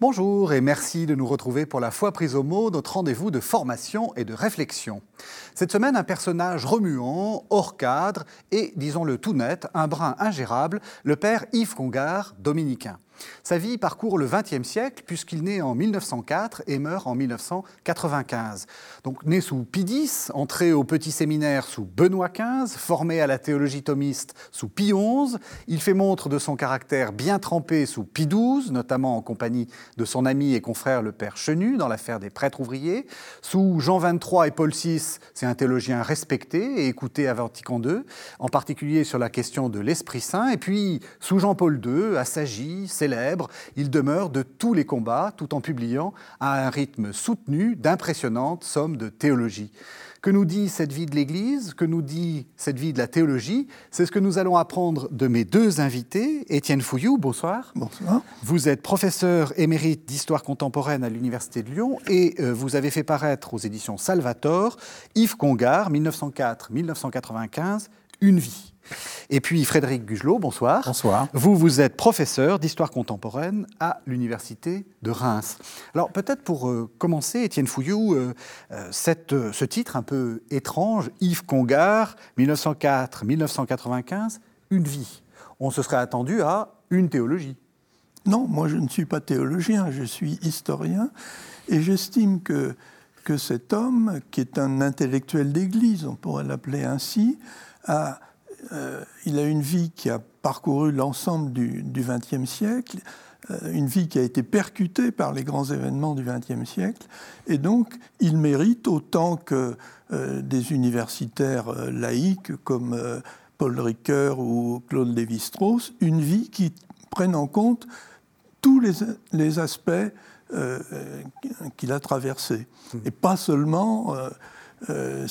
Bonjour et merci de nous retrouver pour la foi prise au mot, notre rendez-vous de formation et de réflexion. Cette semaine, un personnage remuant, hors cadre et, disons-le tout net, un brin ingérable, le père Yves Congar, dominicain. Sa vie parcourt le XXe siècle puisqu'il naît en 1904 et meurt en 1995. Donc né sous X, entré au petit séminaire sous Benoît XV, formé à la théologie thomiste sous Pie XI, il fait montre de son caractère bien trempé sous Pie XII, notamment en compagnie de son ami et confrère le père Chenu dans l'affaire des prêtres ouvriers. Sous Jean XXIII et Paul VI, c'est un théologien respecté et écouté à Vatican II, en particulier sur la question de l'Esprit Saint. Et puis sous Jean-Paul II, assagi, il demeure de tous les combats tout en publiant à un rythme soutenu d'impressionnantes sommes de théologie. Que nous dit cette vie de l'Église Que nous dit cette vie de la théologie C'est ce que nous allons apprendre de mes deux invités. Étienne Fouillou, bonsoir. Bonsoir. Vous êtes professeur émérite d'histoire contemporaine à l'Université de Lyon et euh, vous avez fait paraître aux éditions Salvator Yves Congar, 1904-1995, Une vie. Et puis Frédéric Gugelot, bonsoir. Bonsoir. Vous, vous êtes professeur d'histoire contemporaine à l'Université de Reims. Alors peut-être pour euh, commencer, Étienne Fouillou, euh, euh, cette, ce titre un peu étrange, Yves Congar, 1904-1995, une vie. On se serait attendu à une théologie. Non, moi je ne suis pas théologien, je suis historien et j'estime que, que cet homme, qui est un intellectuel d'Église, on pourrait l'appeler ainsi, a euh, il a une vie qui a parcouru l'ensemble du XXe siècle, euh, une vie qui a été percutée par les grands événements du XXe siècle, et donc il mérite autant que euh, des universitaires laïcs comme Paul Ricoeur ou Claude Lévi-Strauss, une vie qui prenne en compte tous les, aspects qu'il a traversés, mmh. et pas seulement euh,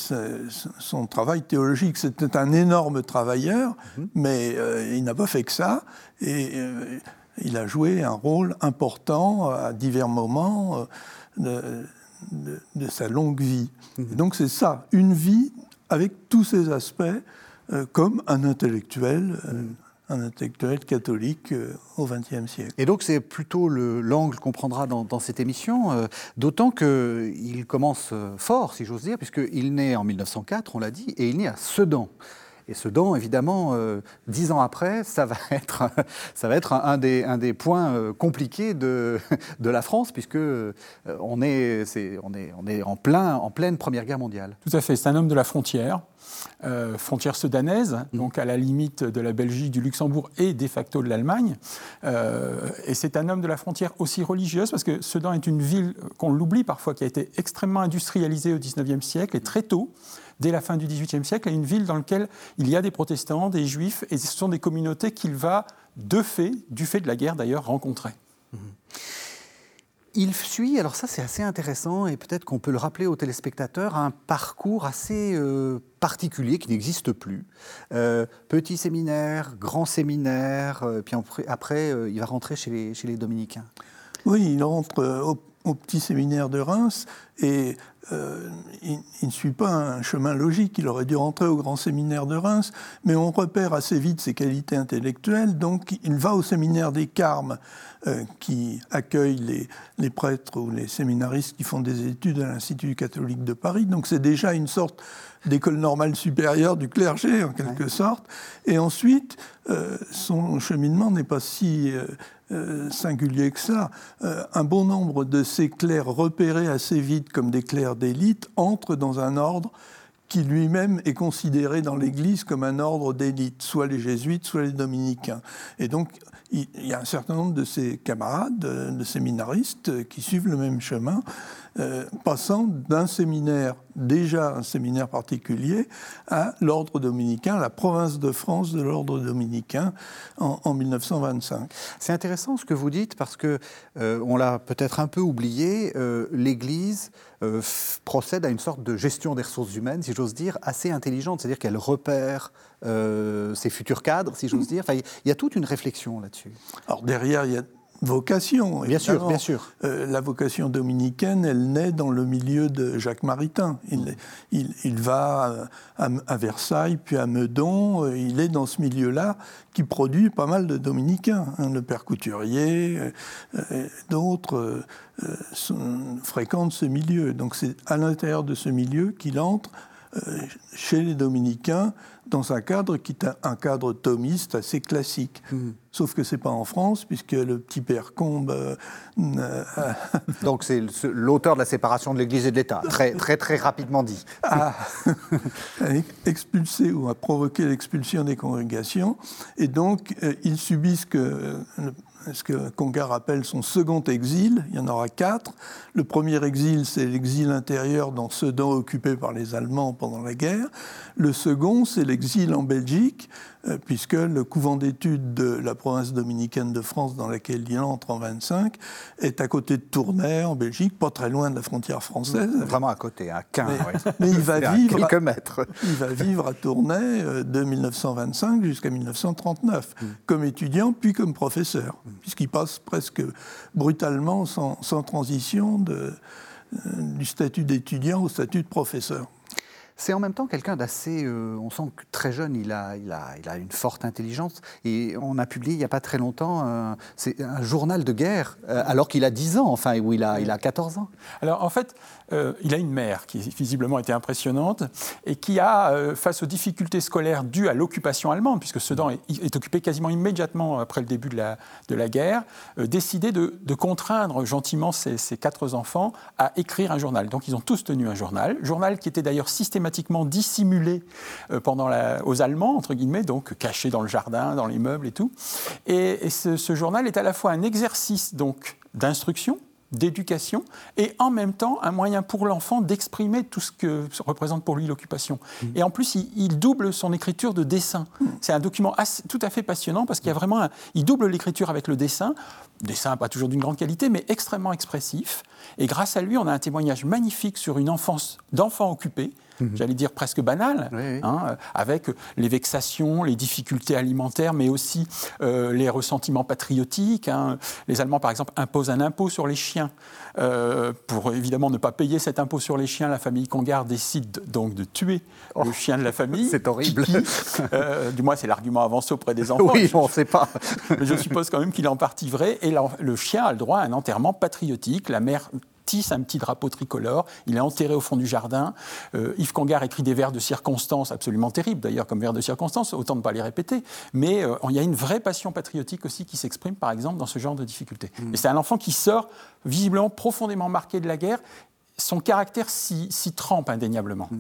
son travail théologique. C'était un énorme travailleur, mhm. mais euh, il n'a pas fait que ça. Et euh, il a joué un rôle important à divers moments de, sa longue vie. Mhm. donc c'est ça, une vie avec tous ses aspects, comme un intellectuel. Mhm un intellectuel catholique euh, au XXe siècle. Et donc c'est plutôt l'angle qu'on prendra dans, cette émission, euh, d'autant qu'il commence euh, fort, si j'ose dire, puisqu'il naît en 1904, on l'a dit, et il naît à Sedan. Et Sedan, évidemment, dix ans après, ça va être, ça va être un, des, un des points compliqués de, de la France, puisque on est, on est, on est en, plein, en pleine Première Guerre mondiale. Tout à fait, c'est un homme de la frontière. Euh, frontière sudanaise, mm. donc à la limite de la Belgique, du Luxembourg et de facto de l'Allemagne. Euh, et c'est un homme de la frontière aussi religieuse, parce que Sedan est une ville qu'on l'oublie parfois, qui a été extrêmement industrialisée au XIXe siècle et très tôt dès la fin du XVIIIe siècle, et une ville dans laquelle il y a des protestants, des juifs, et ce sont des communautés qu'il va, de fait, du fait de la guerre d'ailleurs, rencontrer. Mm-hmm. Il suit, alors ça c'est assez intéressant et peut-être qu'on peut le rappeler aux téléspectateurs, un parcours assez euh, particulier qui n'existe plus. Euh, petit séminaire, grand séminaire, euh, puis après il va rentrer chez les, chez les dominicains. Oui, il rentre au, au, petit séminaire de Reims et il, ne suit pas un chemin logique. Il aurait dû rentrer au grand séminaire de Reims, mais on repère assez vite ses qualités intellectuelles, donc il va au séminaire des Carmes euh, qui accueille les, prêtres ou les séminaristes qui font des études à l'Institut catholique de Paris. Donc c'est déjà une sorte d'école normale supérieure du clergé, en quelque sorte. Et ensuite, euh, son cheminement n'est pas si euh, singulier que ça. un bon nombre de ces clercs repérés assez vite comme des clercs d'élite entrent dans un ordre qui lui-même est considéré dans l'Église comme un ordre d'élite, soit les jésuites, soit les dominicains. Et donc, il y a un certain nombre de ses camarades, de séminaristes, qui suivent le même chemin. Euh, passant d'un séminaire, déjà un séminaire particulier, à l'ordre dominicain, la province de France de l'ordre dominicain en, 1925. C'est intéressant ce que vous dites parce que euh, on l'a peut-être un peu oublié. Euh, L'Église procède à une sorte de gestion des ressources humaines, si j'ose dire, assez intelligente. C'est-à-dire qu'elle repère ses futurs cadres, si j'ose dire. Enfin, il y a toute une réflexion là-dessus. Alors derrière, il y a vocation. Bien sûr, bien sûr. Euh, la vocation dominicaine, elle naît dans le milieu de Jacques Maritain. Il, il, va à, Versailles, puis à Meudon. Euh, il est dans ce milieu-là qui produit pas mal de dominicains. Hein. le père Couturier, euh, d'autres fréquentent ce milieu. Donc c'est à l'intérieur de ce milieu qu'il entre chez les dominicains dans un cadre qui est un cadre thomiste assez classique. Hmm. Sauf que ce n'est pas en France, puisque le petit père Combe... Euh, euh, Donc c'est l'auteur de la séparation de l'Église et de l'État, très, très, très rapidement dit. A expulsé ou a provoqué l'expulsion des congrégations, et donc euh, ils subissent que ce que Congar appelle son second exil? Il y en aura quatre. Le premier exil, c'est l'exil intérieur dans Sedan occupé par les Allemands pendant la guerre. Le second, c'est l'exil en Belgique, puisque le couvent d'études de la province dominicaine de France, dans laquelle il entre en 25, est à côté de Tournai, en Belgique, pas très loin de la frontière française. Vraiment à côté, à 15. Mais, il va vivre à quelques mètres. Il va vivre à Tournai euh, de 1925 jusqu'à 1939, mm. comme étudiant puis comme professeur, mm. puisqu'il passe presque brutalement, sans, transition, de, euh, du statut d'étudiant au statut de professeur. C'est en même temps quelqu'un d'assez. Euh, on sent que très jeune, il a, il, a, il a une forte intelligence. Et on a publié il n'y a pas très longtemps c'est un journal de guerre, euh, alors qu'il a 10 ans, enfin, où il a, il a 14 ans. Alors en fait, euh, il a une mère qui visiblement était impressionnante et qui a, face aux difficultés scolaires dues à l'occupation allemande, puisque Sedan est, occupé quasiment immédiatement après le début de la, de la guerre, décidé de, de, contraindre gentiment ses, ses quatre enfants à écrire un journal. Donc ils ont tous tenu un journal, journal qui était d'ailleurs systématiquement dissimulé euh, pendant la, aux Allemands, entre guillemets, donc caché dans le jardin, dans les meubles et tout. Et, ce, journal est à la fois un exercice donc d'instruction, d'éducation et en même temps un moyen pour l'enfant d'exprimer tout ce que représente pour lui l'occupation. Mmh. Et en plus, il, double son écriture de dessin. Mmh. C'est un document tout à fait passionnant parce qu'il y a vraiment un, il double l'écriture avec le dessin, dessin pas toujours d'une grande qualité mais extrêmement expressif. Et grâce à lui, on a un témoignage magnifique sur une enfance d'enfant occupé Mhm. j'allais dire presque banal, hein, avec les vexations, les difficultés alimentaires, mais aussi euh, les ressentiments patriotiques. Hein. Les Allemands, par exemple, imposent un impôt sur les chiens. Euh, pour évidemment ne pas payer cet impôt sur les chiens, la famille Congar décide donc de tuer le oh. chien de la famille. C'est horrible. Euh, du moins, c'est l'argument avancé auprès des enfants. Oui, on ne sait pas. Mais je suppose quand même qu'il est en partie vrai. Et le chien a le droit à un enterrement patriotique. La mère tisse un petit drapeau tricolore. Il est enterré au fond du jardin. Euh, Yves Congar écrit des vers de circonstance absolument terribles, d'ailleurs, comme vers de circonstance, autant ne pas les répéter. Mais euh, il y a une vraie passion patriotique aussi qui s'exprime, par exemple, dans ce genre de difficultés. Mm. Et c'est un enfant qui sort visiblement profondément marqué de la guerre son caractère s'y trempe indéniablement. Mm.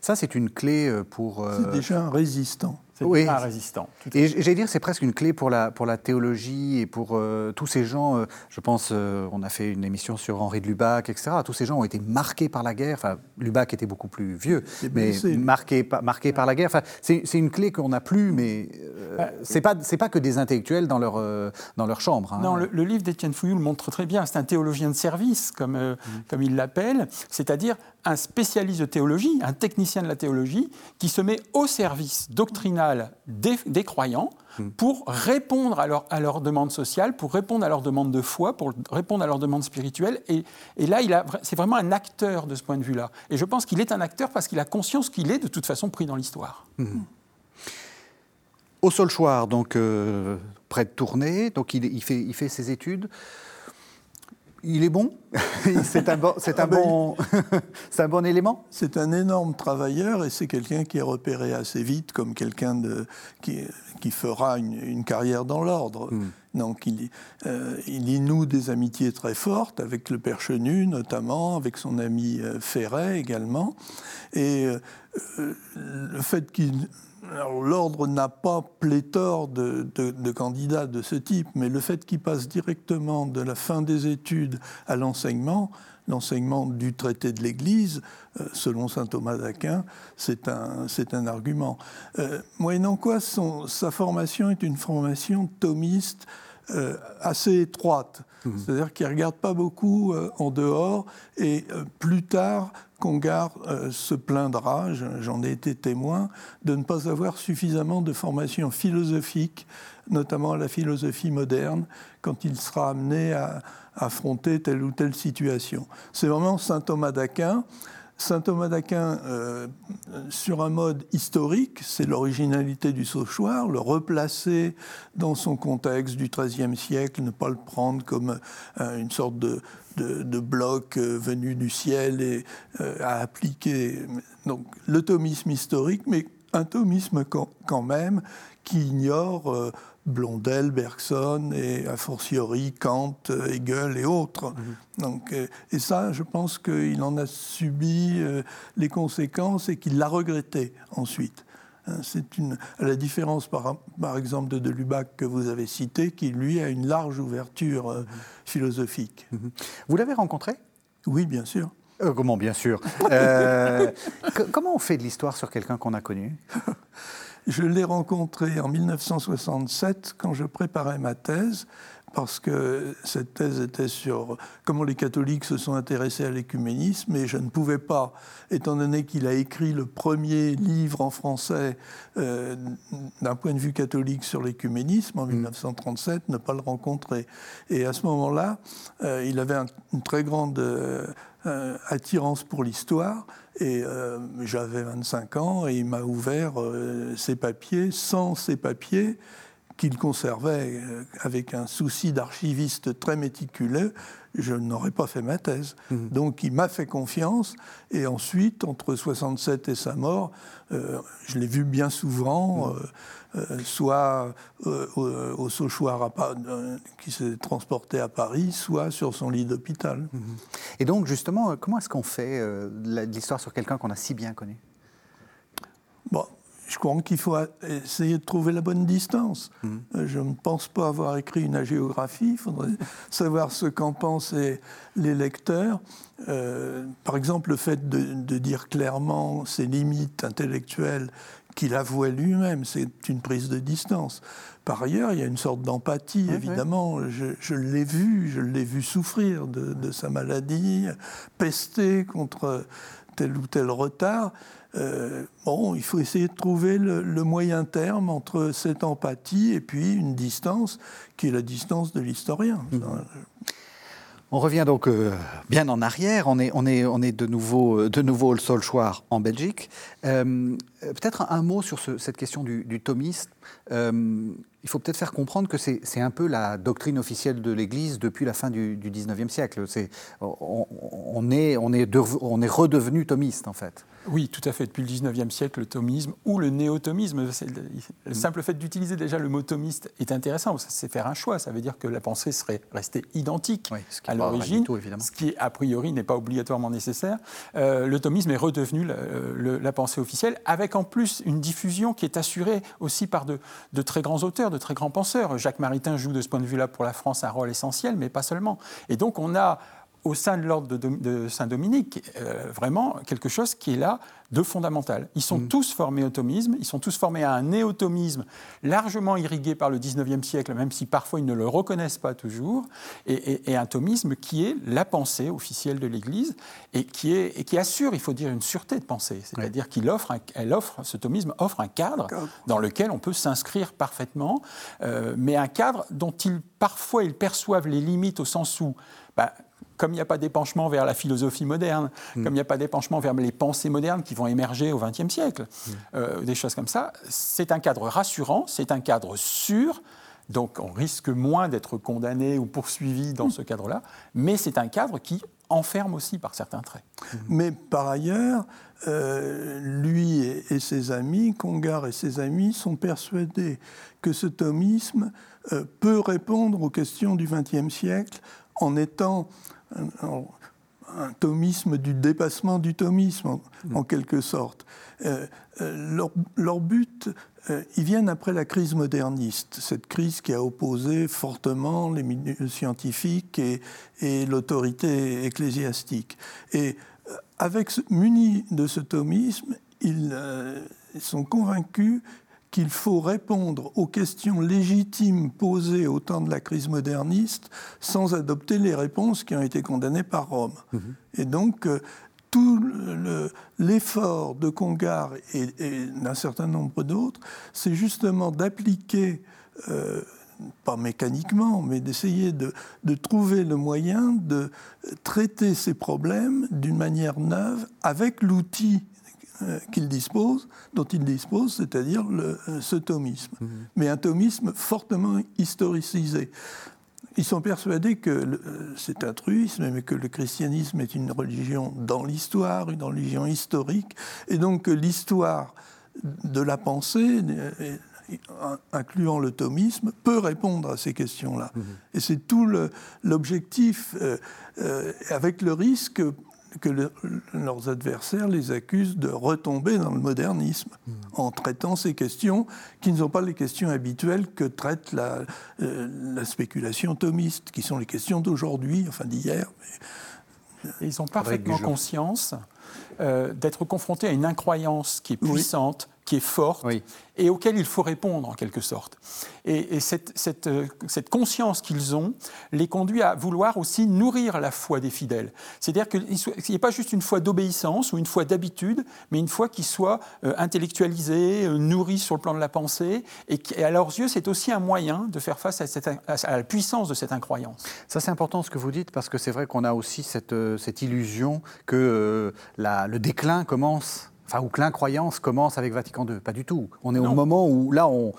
Ça, c'est une clé euh, pour... C'est déjà un résistant oui. un résistant. Et j'allais dire, c'est presque une clé pour la, pour la théologie et pour euh, tous ces gens. Euh, je pense, euh, on a fait une émission sur Henri de Lubac, etc. Tous ces gens ont été marqués par la guerre. Enfin, Lubac était beaucoup plus vieux, mais marqués, marqués par la guerre. Enfin, c'est une clé qu'on n'a plus, mais bah, c'est pas c'est pas que des intellectuels dans leur dans leur chambre. Hein. Non, le, livre d'Étienne Fouillou le montre très bien. C'est un théologien de service, comme mmh. comme il l'appelle, c'est-à-dire un spécialiste de théologie, un technicien de la théologie, qui se met au service doctrinal des, croyants hmm. pour répondre à, leur, à leurs demandes sociales, pour répondre à leurs demandes de foi, pour répondre à leurs demandes spirituelles. Et, là, c'est vraiment un acteur de ce point de vue-là. Et je pense qu'il est un acteur parce qu'il a conscience qu'il est de toute façon pris dans l'histoire. Hmm. Au Solchoir, donc euh, près de Tournai, donc il, fait, il fait ses études. Il est bon C'est un, bon, c'est un, ah ben, bon, un bon élément C'est un énorme travailleur et c'est quelqu'un qui est repéré assez vite comme quelqu'un de, qui, qui fera une, carrière dans l'ordre. Hmm. Donc il, euh, il y noue des amitiés très fortes avec le père Chenu notamment, avec son ami euh, Ferret également. Et euh, le fait qu'il l'ordre n'a pas pléthore de, de, candidats de ce type, mais le fait qu'il passe directement de la fin des études à l'enseignement, l'enseignement du traité de l'Église, euh, selon saint Thomas d'Aquin, c'est un, un, argument. Euh, moyennant quoi, son, sa formation est une formation thomiste euh, assez étroite. Mmh. C'est-à-dire qu'il ne regarde pas beaucoup en dehors et plus tard, Congar se plaindra, j'en ai été témoin, de ne pas avoir suffisamment de formation philosophique, notamment la philosophie moderne, quand il sera amené à, affronter telle ou telle situation. C'est vraiment saint Thomas d'Aquin. Saint Thomas d'Aquin, euh, sur un mode historique, c'est l'originalité du Sauchoir, le replacer dans son contexte du XIIIe siècle, ne pas le prendre comme euh, une sorte de, bloc euh, venu du ciel et à appliquer. Donc le thomisme historique, mais un thomisme quand, même qui ignore Blondel, Bergson et a fortiori Kant, Hegel et autres. Mhm. Donc, euh, et ça, je pense qu'il en a subi euh, les conséquences et qu'il l'a regretté ensuite. Hein, c'est une, à la différence, par, par, exemple, de De Lubac que vous avez cité, qui lui a une large ouverture euh, mhm. philosophique. Mhm. Vous l'avez rencontré? Oui, bien sûr. comment, bien sûr? Comment on fait de l'histoire sur quelqu'un qu'on a connu? Je l'ai rencontré en 1967 quand je préparais ma thèse, parce que cette thèse était sur comment les catholiques se sont intéressés à l'écuménisme, et je ne pouvais pas, étant donné qu'il a écrit le premier livre en français euh, d'un point de vue catholique sur l'écuménisme en 1937, mm. ne pas le rencontrer. Et à ce moment-là, euh, il avait une très grande euh, attirance pour l'histoire, et euh, j'avais 25 ans et il m'a ouvert euh, ses papiers. Sans ces papiers, qu'il conservait euh, avec un souci d'archiviste très méticuleux, je n'aurais pas fait ma thèse. Mmh. Donc il m'a fait confiance et ensuite, entre 67 et sa mort, je l'ai vu bien souvent. Mmh. Euh, soit euh, au, Sauchoir euh, qui s'est transporté à Paris, soit sur son lit d'hôpital. Mhm. Et donc, justement, comment est-ce qu'on fait l'histoire sur quelqu'un qu'on a si bien connu? Bon, je crois qu'il faut essayer de trouver la bonne distance. Mhm. Je ne pense pas avoir écrit une agiographie. Il faudrait savoir ce qu'en pensent les, lecteurs. par exemple, le fait de, de, dire clairement ses limites intellectuelles qu'il avouait lui-même. C'est une prise de distance. Par ailleurs, il y a une sorte d'empathie, évidemment. Je, l'ai vu, je l'ai vu souffrir de, sa maladie, pester contre tel ou tel retard. Euh, bon, il faut essayer de trouver le, moyen terme entre cette empathie et puis une distance qui est la distance de l'historien. Mmh. On revient donc euh, bien en arrière. On est, on est, on est de nouveau, euh, de nouveau au Solchoir en Belgique. Peut-être un, mot sur cette question du, du thomiste il faut peut-être faire comprendre que c'est un peu la doctrine officielle de l'Église depuis la fin du, 19e siècle. On, est, on, est on est redevenu thomiste, en fait. Oui, tout à fait. Depuis le 19e siècle, le thomisme ou le néo-thomisme, le simple fait d'utiliser déjà le mot thomiste est intéressant. C'est faire un choix. Ça veut dire que la pensée serait restée identique à l'origine, ce qui, a priori, n'est pas obligatoirement nécessaire. Euh, le thomisme est redevenu la, pensée officielle, avec en plus une diffusion qui est assurée aussi par de, de très grands auteurs de très grands penseurs. Jacques Maritain joue de ce point de vue-là pour la France un rôle essentiel, mais pas seulement. Et donc on a au sein de l'ordre de, Saint-Dominique, euh, vraiment quelque chose qui est là de fondamental. Ils sont mm. tous formés au thomisme, ils sont tous formés à un néo-thomisme largement irrigué par le 19e siècle, même si parfois ils ne le reconnaissent pas toujours, et, un thomisme qui est la pensée officielle de l'Église et qui, est, et qui assure, il faut dire, une sûreté de pensée. C'est-à-dire qu'il offre, elle offre, ce thomisme offre un cadre dans lequel on peut s'inscrire parfaitement, euh, mais un cadre dont ils, parfois ils perçoivent les limites au sens où bah, comme il n'y a pas d'épanchement vers la philosophie moderne, mm. comme il n'y a pas d'épanchement vers les pensées modernes qui vont émerger au XXe siècle, mm. euh, des choses comme ça, c'est un cadre rassurant, c'est un cadre sûr, donc on risque moins d'être condamné ou poursuivi dans mm. ce cadre-là, mais c'est un cadre qui enferme aussi par certains traits. Mais par ailleurs, euh, lui et, ses amis, Congar et ses amis, sont persuadés que ce thomisme euh, peut répondre aux questions du XXe siècle en étant un thomisme du dépassement du thomisme, en, quelque sorte. leur, leur, but, ils viennent après la crise moderniste, cette crise qui a opposé fortement les milieux scientifiques et, et l'autorité ecclésiastique. Et avec, munis de ce thomisme, ils sont convaincus qu'il faut répondre aux questions légitimes posées au temps de la crise moderniste sans adopter les réponses qui ont été condamnées par Rome. Mhm. Et donc, euh, tout l'effort de Congar et, d'un certain nombre d'autres, c'est justement d'appliquer, euh, pas mécaniquement, mais d'essayer de, de, trouver le moyen de traiter ces problèmes d'une manière neuve avec l'outil qu'il dispose, dont il dispose, c'est-à-dire euh, ce thomisme. Mhm. Mais un thomisme fortement historicisé. Ils sont persuadés que euh, c'est un truisme, mais que le christianisme est une religion dans l'histoire, une religion historique, et donc que l'histoire de la pensée, incluant le thomisme, peut répondre à ces questions-là. Mhm. Et c'est tout l'objectif, avec le risque que leurs adversaires les accusent de retomber dans le modernisme hmm. en traitant ces questions qui ne sont pas les questions habituelles que traite la, euh, la spéculation thomiste, qui sont les questions d'aujourd'hui, enfin d'hier. Ils ont parfaitement conscience euh, d'être confrontés à une incroyance qui est puissante, qui est forte et auquel il faut répondre en quelque sorte. Et, cette, cette, euh, cette, conscience qu'ils ont les conduit à vouloir aussi nourrir la foi des fidèles. C'est-à-dire qu'il n'y ait pas juste une foi d'obéissance ou une foi d'habitude, mais une foi qui soit euh, intellectualisée, euh, nourrie sur le plan de la pensée, et, qui, à leurs yeux, c'est aussi un moyen de faire face à, cette, à la puissance de cette incroyance. Ça, c'est important ce que vous dites, parce que c'est vrai qu'on a aussi cette, cette illusion que la, le déclin commence enfin, ou que l'incroyance commence avec Vatican II. Pas du tout. On est au moment où, là, on,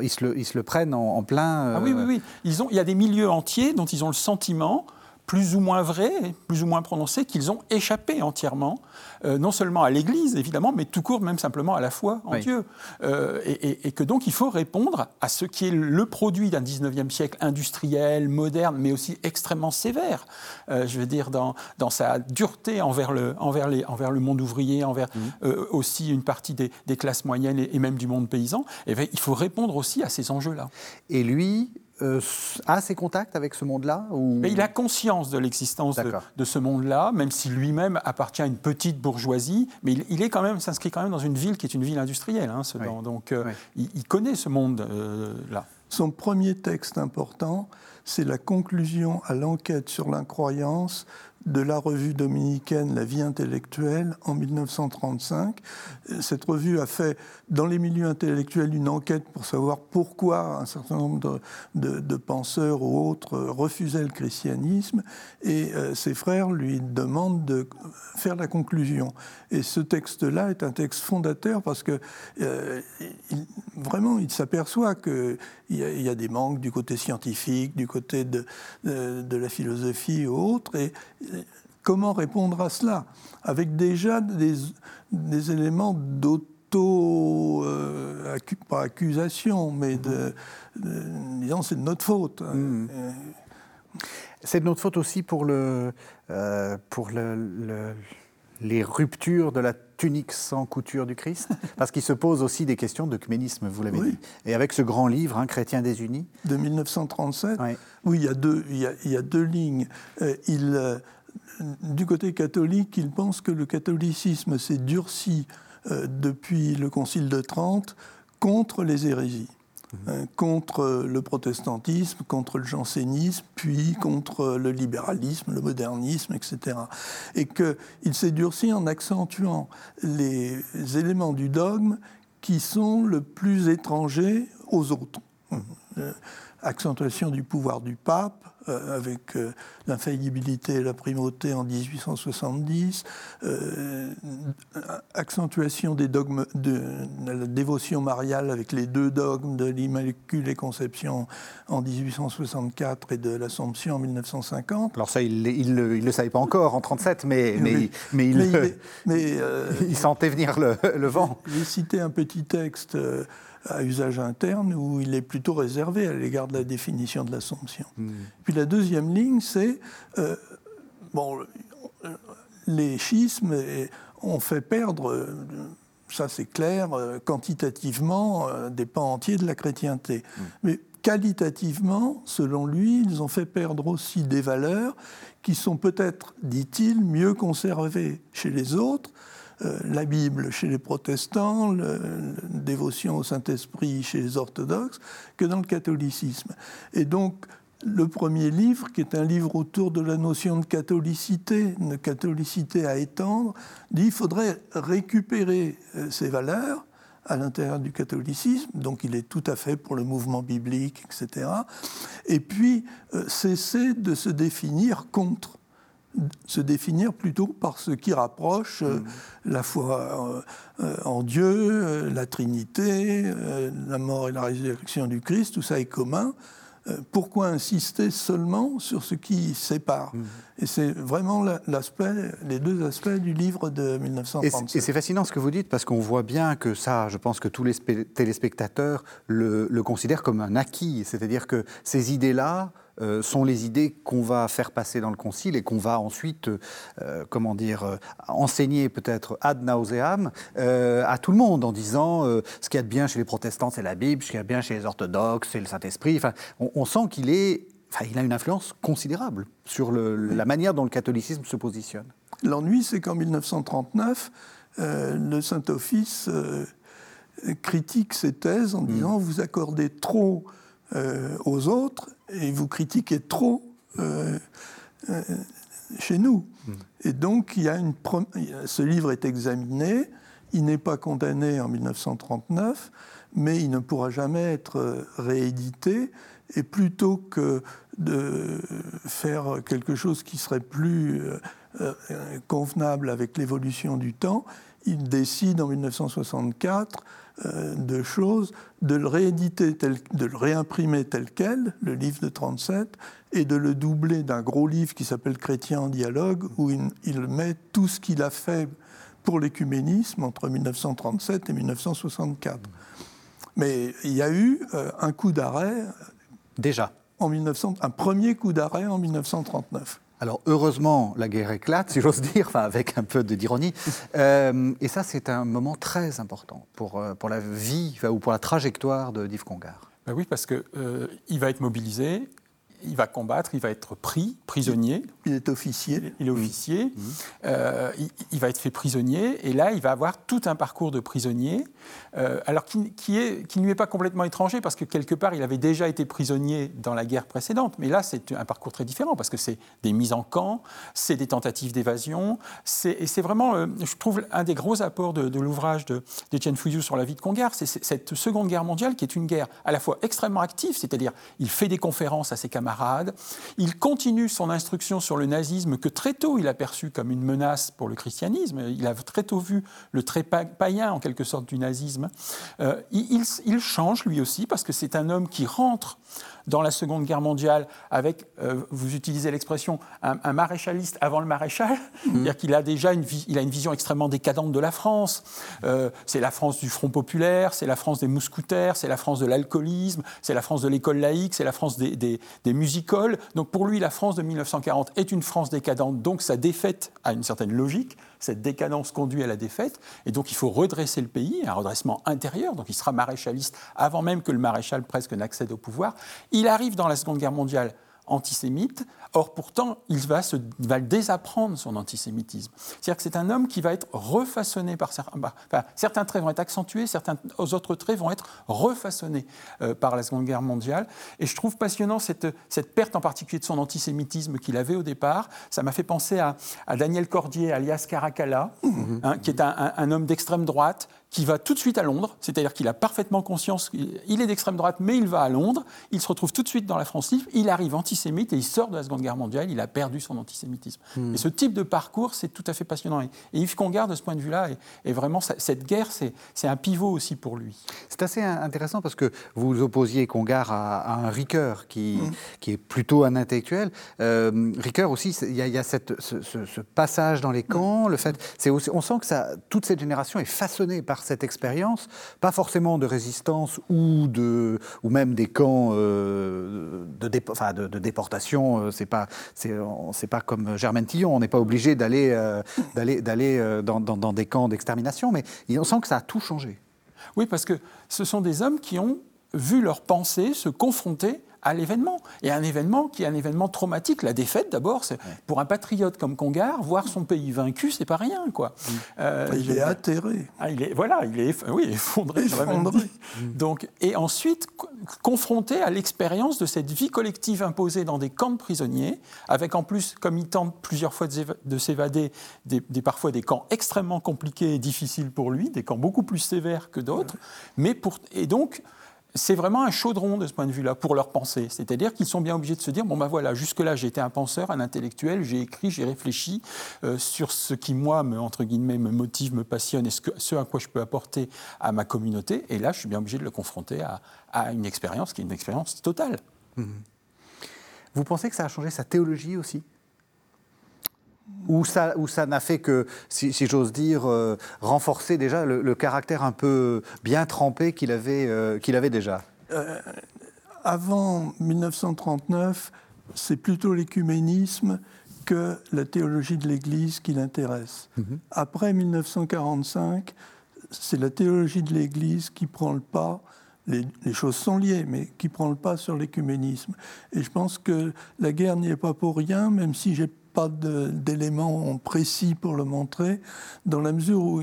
ils, se le, ils, se le, prennent en, plein. Ah oui, oui, oui. Ils ont, il y a des milieux entiers dont ils ont le sentiment plus ou moins vrai, plus ou moins prononcé, qu'ils ont échappé entièrement, euh, non seulement à l'Église, évidemment, mais tout court, même simplement à la foi en Dieu. Euh, et, que donc il faut répondre à ce qui est le produit d'un 19e siècle industriel, moderne, mais aussi extrêmement sévère, euh, je veux dire, dans, dans, sa dureté envers le, envers, les, envers le monde ouvrier, envers mmh. aussi une partie des, des classes moyennes et, même du monde paysan. Et il faut répondre aussi à ces enjeux-là. Et lui, euh, a ses contacts avec ce monde-là ou... Il a conscience de l'existence de, ce monde-là, même si lui-même appartient à une petite bourgeoisie, mais il, est quand même s'inscrit quand même dans une ville qui est une ville industrielle. Hein, Donc euh, il, connaît ce monde-là. Euh, Son premier texte important, c'est la conclusion à l'enquête sur l'incroyance de la revue dominicaine La vie intellectuelle en 1935. Cette revue a fait dans les milieux intellectuels une enquête pour savoir pourquoi un certain nombre de, penseurs ou autres refusaient le christianisme et euh, ses frères lui demandent de faire la conclusion. Et ce texte-là est un texte fondateur parce que euh, vraiment il s'aperçoit qu'il y, y, a des manques du côté scientifique, du côté de, de, la philosophie ou autre. Et comment répondre à cela? Avec déjà des, des éléments d'auto, euh, pas accusation, mais de, disons c'est de notre faute. Mmh. Euh, c'est de notre faute aussi pour, le, euh, pour le, les ruptures de la tunique sans couture du Christ Parce qu'il se pose aussi des questions d'œcuménisme, vous l'avez dit. Et avec ce grand livre, hein, Chrétien désunis De 1937, oui, il y, a deux, il, y a, il y a deux lignes. il, du côté catholique, il pense que le catholicisme s'est durci euh, depuis le Concile de Trente contre les hérésies. Hein, contre le protestantisme, contre le jansénisme, puis contre le libéralisme, le modernisme, etc. Et qu'il s'est durci en accentuant les éléments du dogme qui sont le plus étrangers aux autres. Accentuation du pouvoir du pape, euh, avec euh, l'infaillibilité et la primauté en 1870, euh, accentuation des dogmes de, la dévotion mariale avec les deux dogmes de l'Immaculée Conception en 1864 et de l'Assomption en 1950. Alors ça, il ne le, savait pas encore en 1937, mais, mais, mais, il, il sentait venir le, le vent. J'ai cité un petit texte à usage interne où il est plutôt réservé à l'égard de la définition de l'Assomption. Hmm. Puis la deuxième ligne, c'est, euh, bon, les schismes ont fait perdre, ça c'est clair, quantitativement, des pans entiers de la chrétienté. Mm. Mais qualitativement, selon lui, ils ont fait perdre aussi des valeurs qui sont peut-être, dit-il, mieux conservées chez les autres. Euh, la Bible chez les protestants, la dévotion au Saint-Esprit chez les orthodoxes, que dans le catholicisme. Et donc, le premier livre, qui est un livre autour de la notion de catholicité, de catholicité à étendre, dit qu'il faudrait récupérer euh, ces valeurs à l'intérieur du catholicisme, donc il est tout à fait pour le mouvement biblique, etc. Et puis euh, cesser de se définir contre, se définir plutôt par ce qui rapproche euh, mm. la foi euh, en Dieu, la Trinité, la mort et la résurrection du Christ, tout ça est commun. Euh, pourquoi insister seulement sur ce qui sépare mmh. Et c'est vraiment l'aspect, les deux aspects du livre de 1937. Et c'est fascinant ce que vous dites, parce qu'on voit bien que ça, je pense que tous les téléspectateurs le, le considèrent comme un acquis. C'est-à-dire que ces idées-là, euh, sont les idées qu'on va faire passer dans le concile et qu'on va ensuite, euh, comment dire, euh, enseigner peut-être ad nauseam à tout le monde en disant ce qu'il y a de bien chez les protestants, c'est la Bible, ce qu'il y a de bien chez les orthodoxes, c'est le Saint-Esprit. Enfin, on, sent qu'il est, enfin, il a une influence considérable sur la manière dont le catholicisme se positionne. L'ennui, c'est qu'en 1939, le Saint-Office critique ces thèses en disant mm. vous accordez trop aux autres et vous critiquez trop euh, euh, chez nous. Hmm. Et donc, il y a une ce livre est examiné, il n'est pas condamné en 1939, mais il ne pourra jamais être réédité. Et plutôt que de faire quelque chose qui serait plus euh, convenable avec l'évolution du temps, il décide en 1964 euh, de choses, de le rééditer, de le réimprimer tel quel, le livre de 37, et de le doubler d'un gros livre qui s'appelle Chrétien en dialogue, où il, met tout ce qu'il a fait pour l'écuménisme entre 1937 et 1964. Mais il y a eu euh, un coup d'arrêt. Déjà. En 1900, un premier coup d'arrêt en 1939. Alors heureusement, la guerre éclate, si j'ose dire, enfin, avec un peu d'ironie. Euh, et ça, c'est un moment très important pour, euh, pour la vie ou pour la trajectoire de Yves Congar. Ben oui, parce qu'il euh, va être mobilisé, il va combattre, il va être pris, prisonnier. Il est officier. Il est officier. Mmh. Euh, il, va être fait prisonnier. Et là, il va avoir tout un parcours de prisonnier, euh, alors qui, qui, est, qui ne lui est pas complètement étranger, parce que quelque part, il avait déjà été prisonnier dans la guerre précédente. Mais là, c'est un parcours très différent, parce que c'est des mises en camp, c'est des tentatives d'évasion. Et c'est vraiment, euh, je trouve, un des gros apports de, l'ouvrage d'Étienne de, Fouillou sur la vie de Congar, c'est cette Seconde Guerre mondiale, qui est une guerre à la fois extrêmement active, c'est-à-dire il fait des conférences à ses camarades, il continue son instruction sur le nazisme que très tôt il a perçu comme une menace pour le christianisme. Il a très tôt vu le trait païen en quelque sorte du nazisme. Euh, il, change lui aussi parce que c'est un homme qui rentre dans la Seconde Guerre mondiale avec, euh, vous utilisez l'expression, un, maréchaliste avant le maréchal, mmh. c'est-à-dire qu'il a déjà une, il a une vision extrêmement décadente de la France. Euh, c'est la France du Front populaire, c'est la France des mousquetaires, c'est la France de l'alcoolisme, c'est la France de l'école laïque, c'est la France des, des, des musicoles. Donc pour lui, la France de 1940 est une France décadente, donc sa défaite a une certaine logique cette décadence conduit à la défaite, et donc il faut redresser le pays, un redressement intérieur, donc il sera maréchaliste avant même que le maréchal presque n'accède au pouvoir. Il arrive dans la Seconde Guerre mondiale antisémite. Or, pourtant, il va, se, va désapprendre son antisémitisme. C'est-à-dire que c'est un homme qui va être refaçonné par certains. Bah, enfin, certains traits vont être accentués, certains autres traits vont être refaçonnés euh, par la Seconde Guerre mondiale. Et je trouve passionnant cette, cette perte en particulier de son antisémitisme qu'il avait au départ. Ça m'a fait penser à, Daniel Cordier, alias Caracalla, mmh. hein, qui est un, un homme d'extrême droite qui va tout de suite à Londres, c'est-à-dire qu'il a parfaitement conscience, il est d'extrême droite, mais il va à Londres, il se retrouve tout de suite dans la France libre, il arrive antisémite et il sort de la Seconde Guerre mondiale, il a perdu son antisémitisme. Hmm. Et ce type de parcours, c'est tout à fait passionnant. Et, Yves Congar, de ce point de vue-là, est, vraiment, cette guerre, c'est un pivot aussi pour lui. C'est assez intéressant parce que vous opposiez Congar à, un Ricoeur, qui, hmm. qui, est plutôt un intellectuel. Euh, Ricoeur aussi, il y a, cette, ce, passage dans les camps, le fait, on sent que ça, toute cette génération est façonnée par cette expérience, pas forcément de résistance ou, de, ou même des camps de, de, déportation. C'est pas, c'est pas comme Germaine Tillon, on n'est pas obligé d'aller d'aller d'aller dans, dans, des camps d'extermination, mais on sent que ça a tout changé. Oui, parce que ce sont des hommes qui ont vu leur pensée se confronter à l'événement. Et un événement qui est un événement traumatique. La défaite, d'abord, c'est pour un patriote comme Congar, voir son pays vaincu, c'est pas rien, quoi. Euh, il est atterré. Ah, il est, voilà, il est oui, effondré. effondré. Donc, et ensuite, confronté à l'expérience de cette vie collective imposée dans des camps de prisonniers, avec en plus, comme il tente plusieurs fois de s'évader, des, parfois des camps extrêmement compliqués et difficiles pour lui, des camps beaucoup plus sévères que d'autres. Mais pour, et donc, c'est vraiment un chaudron de ce point de vue-là pour leur pensée. C'est-à-dire qu'ils sont bien obligés de se dire bon ben voilà, jusque-là j'étais un penseur, un intellectuel, j'ai écrit, j'ai réfléchi euh, sur ce qui moi me entre guillemets me motive, me passionne et ce, à quoi je peux apporter à ma communauté. Et là, je suis bien obligé de le confronter à, une expérience qui est une expérience totale. Mmh. Vous pensez que ça a changé sa théologie aussi? Ou ça, ça n'a fait que, si, j'ose dire, euh, renforcer déjà le, caractère un peu bien trempé qu'il avait, euh, qu'il avait déjà euh, Avant 1939, c'est plutôt l'écuménisme que la théologie de l'Église qui l'intéresse. Mhm. Après 1945, c'est la théologie de l'Église qui prend le pas les, les, choses sont liées, mais qui prend le pas sur l'écuménisme. Et je pense que la guerre n'y est pas pour rien, même si j'ai pas d'éléments précis pour le montrer, dans la mesure où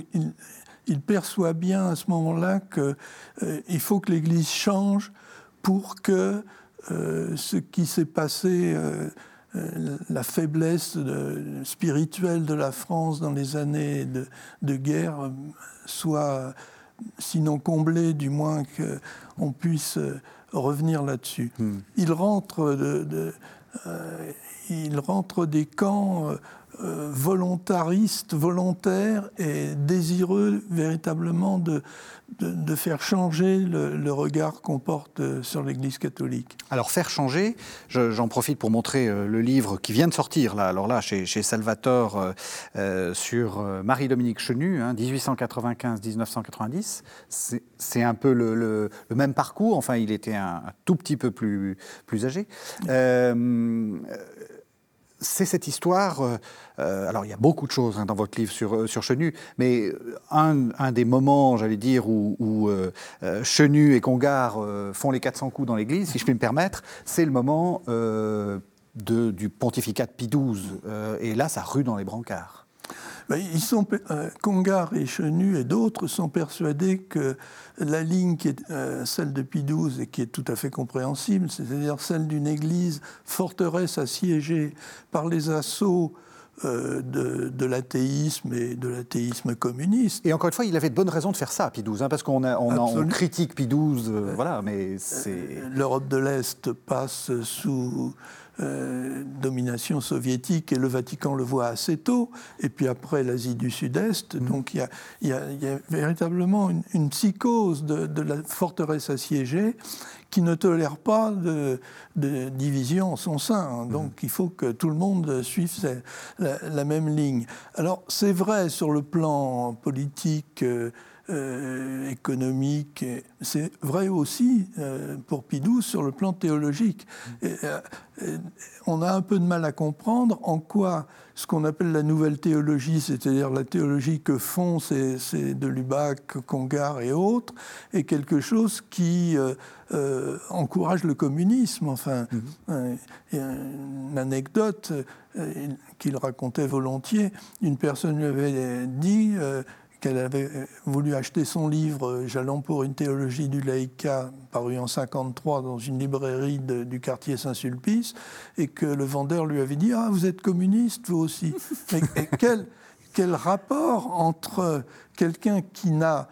il, perçoit bien à ce moment-là qu'il euh, faut que l'Église change pour que euh, ce qui s'est passé, euh, la faiblesse spirituelle de la France dans les années de, guerre, soit sinon comblé, du moins qu'on puisse revenir là-dessus. Hmm. Il rentre de, il rentre des camps euh, euh, volontaristes, volontaires et désireux véritablement de, de, faire changer le, regard qu'on porte euh, sur l'Église catholique. Alors faire changer, j'en profite pour montrer le livre qui vient de sortir, là, alors là, chez, chez Salvatore, sur Marie-Dominique Chenu, 1895-1990. C'est un peu le, le, même parcours, enfin il était un, tout petit peu plus, plus âgé c'est cette histoire. Euh, euh, alors, il y a beaucoup de choses hein, dans votre livre sur, euh, sur Chenu, mais un, des moments, j'allais dire, où, Chenu et Congar font les 400 coups dans l'église, si je puis me permettre, c'est le moment du pontificat de Pie XII. et là, ça rue dans les brancards. Ben, ils sont, Congar et Chenu et d'autres sont persuadés que la ligne qui est euh, celle de Pie XII et qui est tout à fait compréhensible, c'est-à-dire celle d'une église forteresse assiégée par les assauts euh, de, l'athéisme et de l'athéisme communiste. Et encore une fois, il avait de bonnes raisons de faire ça, Pie XII, hein, parce qu'on on, critique Pie XII, voilà, mais c'est... L'Europe de l'Est passe sous euh, domination soviétique et le Vatican le voit assez tôt, et puis après l'Asie du Sud-Est. Mm. Donc il y, a, véritablement une, psychose de, la forteresse assiégée qui ne tolère pas de, division en son sein. Mm. Donc il faut que tout le monde suive la, même ligne. Alors c'est vrai sur le plan politique. Euh, euh, économique. C'est vrai aussi euh, pour Pidou sur le plan théologique. Euh, on a un peu de mal à comprendre en quoi ce qu'on appelle la nouvelle théologie, c'est-à-dire la théologie que font ces, de Lubac, Congar et autres, est quelque chose qui encourage le communisme. Enfin, il y a une anecdote qu'il racontait volontiers. Une personne lui avait dit qu'elle avait euh, voulu acheter son livre euh, Jalons pour une théologie du laïcat, paru en 53 dans une librairie du quartier Saint-Sulpice, et que le vendeur lui avait dit Ah, vous êtes communiste, vous aussi. quel, quel rapport entre quelqu'un qui n'a,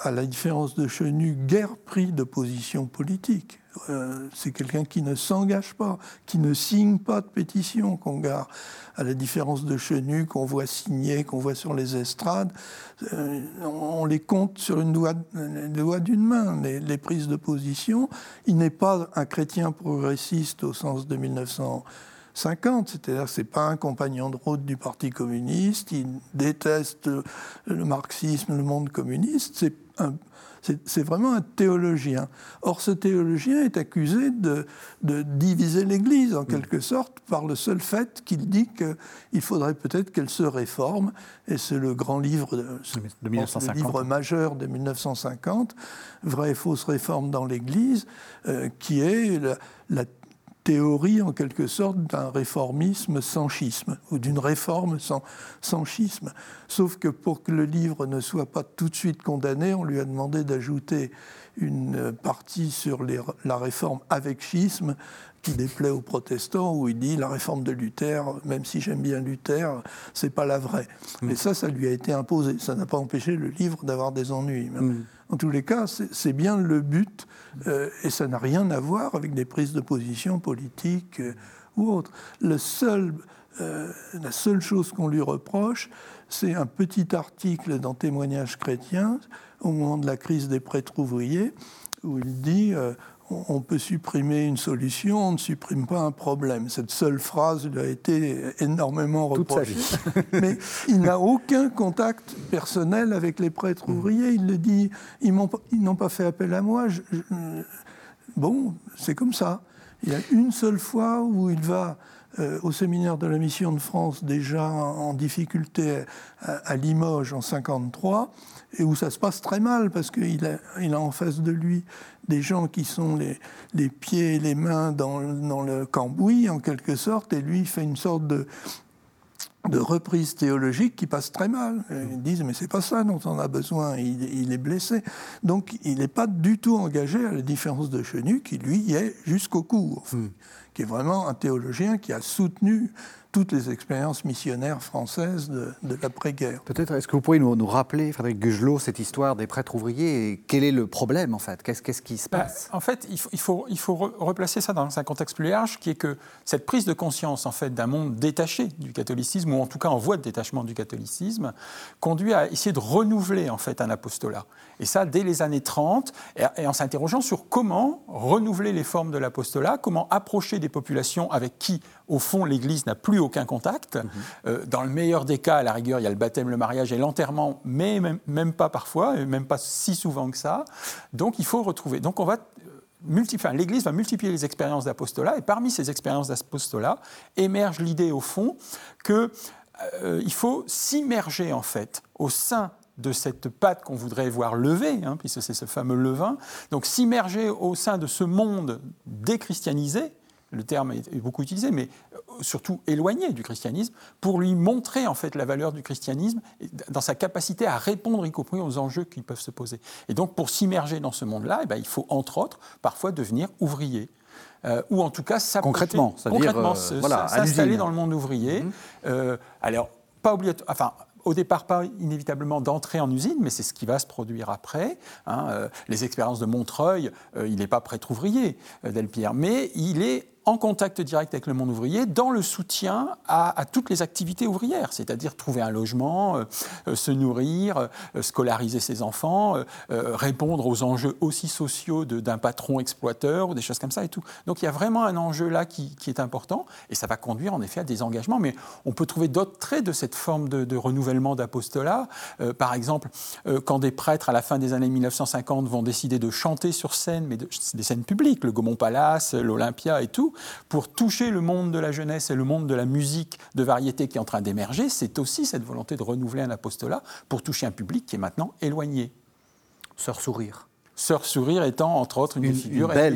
à la différence de Chenu, guère pris de position politique euh, c'est quelqu'un qui ne s'engage pas, qui ne signe pas de pétition, Congar, à la différence de Chenu qu'on voit signer, qu'on voit sur les estrades. Euh, on les compte sur une doigt, d'une main, les, prises de position. Il n'est pas un chrétien progressiste au sens de 1900. 50, c'est-à-dire que ce n'est pas un compagnon de route du Parti communiste, il déteste le marxisme, le monde communiste, c'est un c'est vraiment un théologien. Or, ce théologien est accusé de, diviser l'Église, en quelque sorte, par le seul fait qu'il dit qu'il faudrait peut-être qu'elle se réforme. Et c'est le grand livre, de, Le livre majeur de 1950, Vraie et fausse réforme dans l'Église, euh, qui est la, la théorie en quelque sorte d'un réformisme sans schisme, ou d'une réforme sans, sans, schisme. Sauf que pour que le livre ne soit pas tout de suite condamné, on lui a demandé d'ajouter une partie sur la réforme avec schisme qui déplaît aux protestants, où il dit la réforme de Luther, même si j'aime bien Luther, c'est pas la vraie. Mais ça, ça lui a été imposé. Ça n'a pas empêché le livre d'avoir des ennuis. Mm. En tous les cas, c'est bien le but, euh, et ça n'a rien à voir avec des prises de position politiques euh, ou autres. Le seul, euh, la seule chose qu'on lui reproche, c'est un petit article dans Témoignages chrétiens au moment de la crise des prêtres ouvriers, où il dit on peut supprimer une solution, on ne supprime pas un problème. Cette seule phrase lui a été énormément reprochée. Mais il n'a aucun contact personnel avec les prêtres mm. ouvriers. Il le dit, ils n'ont pas fait appel à moi. bon, c'est comme ça. Il y a une seule fois où il va euh, au séminaire de la mission de France, déjà en difficulté à, à Limoges en 53, et où ça se passe très mal parce qu'il a, il a en face de lui des gens qui sont les, les pieds et les mains dans, dans, le cambouis en quelque sorte, et lui fait une sorte de, de reprise théologique qui passe très mal. Ils disent mais c'est pas ça dont on a besoin, il, il est blessé. Donc il n'est pas du tout engagé à la différence de Chenu qui lui est jusqu'au cou, hmm. qui est vraiment un théologien qui a soutenu toutes les expériences missionnaires françaises de, l'après-guerre. Peut-être, est-ce que vous pourriez nous, rappeler, Frédéric Gugelot, cette histoire des prêtres ouvriers et quel est le problème en fait? Qu'est-ce, qui se bah, passe? En fait, il faut, il faut, il faut replacer ça dans un contexte plus large, qui est que cette prise de conscience en fait d'un monde détaché du catholicisme, ou en tout cas en voie de détachement du catholicisme, conduit à essayer de renouveler en fait un apostolat. Et ça, dès les années 30, et, en s'interrogeant sur comment renouveler les formes de l'apostolat, comment approcher des populations avec qui, au fond, l'Église n'a plus aucun contact. Mhm. Euh, dans le meilleur des cas, à la rigueur, il y a le baptême, le mariage et l'enterrement, mais même, pas parfois, et même pas si souvent que ça. Donc il faut retrouver. Donc on va euh, l'Église va multiplier les expériences d'apostolat, et parmi ces expériences d'apostolat émerge l'idée, au fond, qu'il euh, faut s'immerger, en fait, au sein de cette pâte qu'on voudrait voir levée, hein, puisque c'est ce fameux levain. Donc s'immerger au sein de ce monde déchristianisé, le terme est beaucoup utilisé, mais euh, surtout éloigné du christianisme, pour lui montrer en fait la valeur du christianisme dans sa capacité à répondre, y compris aux enjeux qui peuvent se poser. Et donc pour s'immerger dans ce monde-là, eh ben, il faut entre autres parfois devenir ouvrier. Euh, ou en tout cas concrètement, concrètement euh, s'installer dans le monde ouvrier. Mmh. alors, pas obligatoire, enfin, au départ pas inévitablement d'entrer en usine, mais c'est ce qui va se produire après. Hein, euh, les expériences de Montreuil, euh, il n'est pas prêtre ouvrier, euh, Delpierre, mais il est en contact direct avec le monde ouvrier, dans le soutien à, toutes les activités ouvrières, c'est-à-dire trouver un logement, euh, euh, se nourrir, euh, scolariser ses enfants, répondre aux enjeux aussi sociaux d'un patron exploiteur ou des choses comme ça et tout. Donc il y a vraiment un enjeu là qui, est important et ça va conduire en effet à des engagements. Mais on peut trouver d'autres traits de cette forme de, renouvellement d'apostolat. par exemple, quand des prêtres à la fin des années 1950 vont décider de chanter sur scène, mais des scènes publiques, le Gaumont Palace, l'Olympia et tout, pour toucher le monde de la jeunesse et le monde de la musique de variété qui est en train d'émerger, c'est aussi cette volonté de renouveler un apostolat pour toucher un public qui est maintenant éloigné. Sœur Sourire. Sœur Sourire étant, entre autres, une, figure, Duval,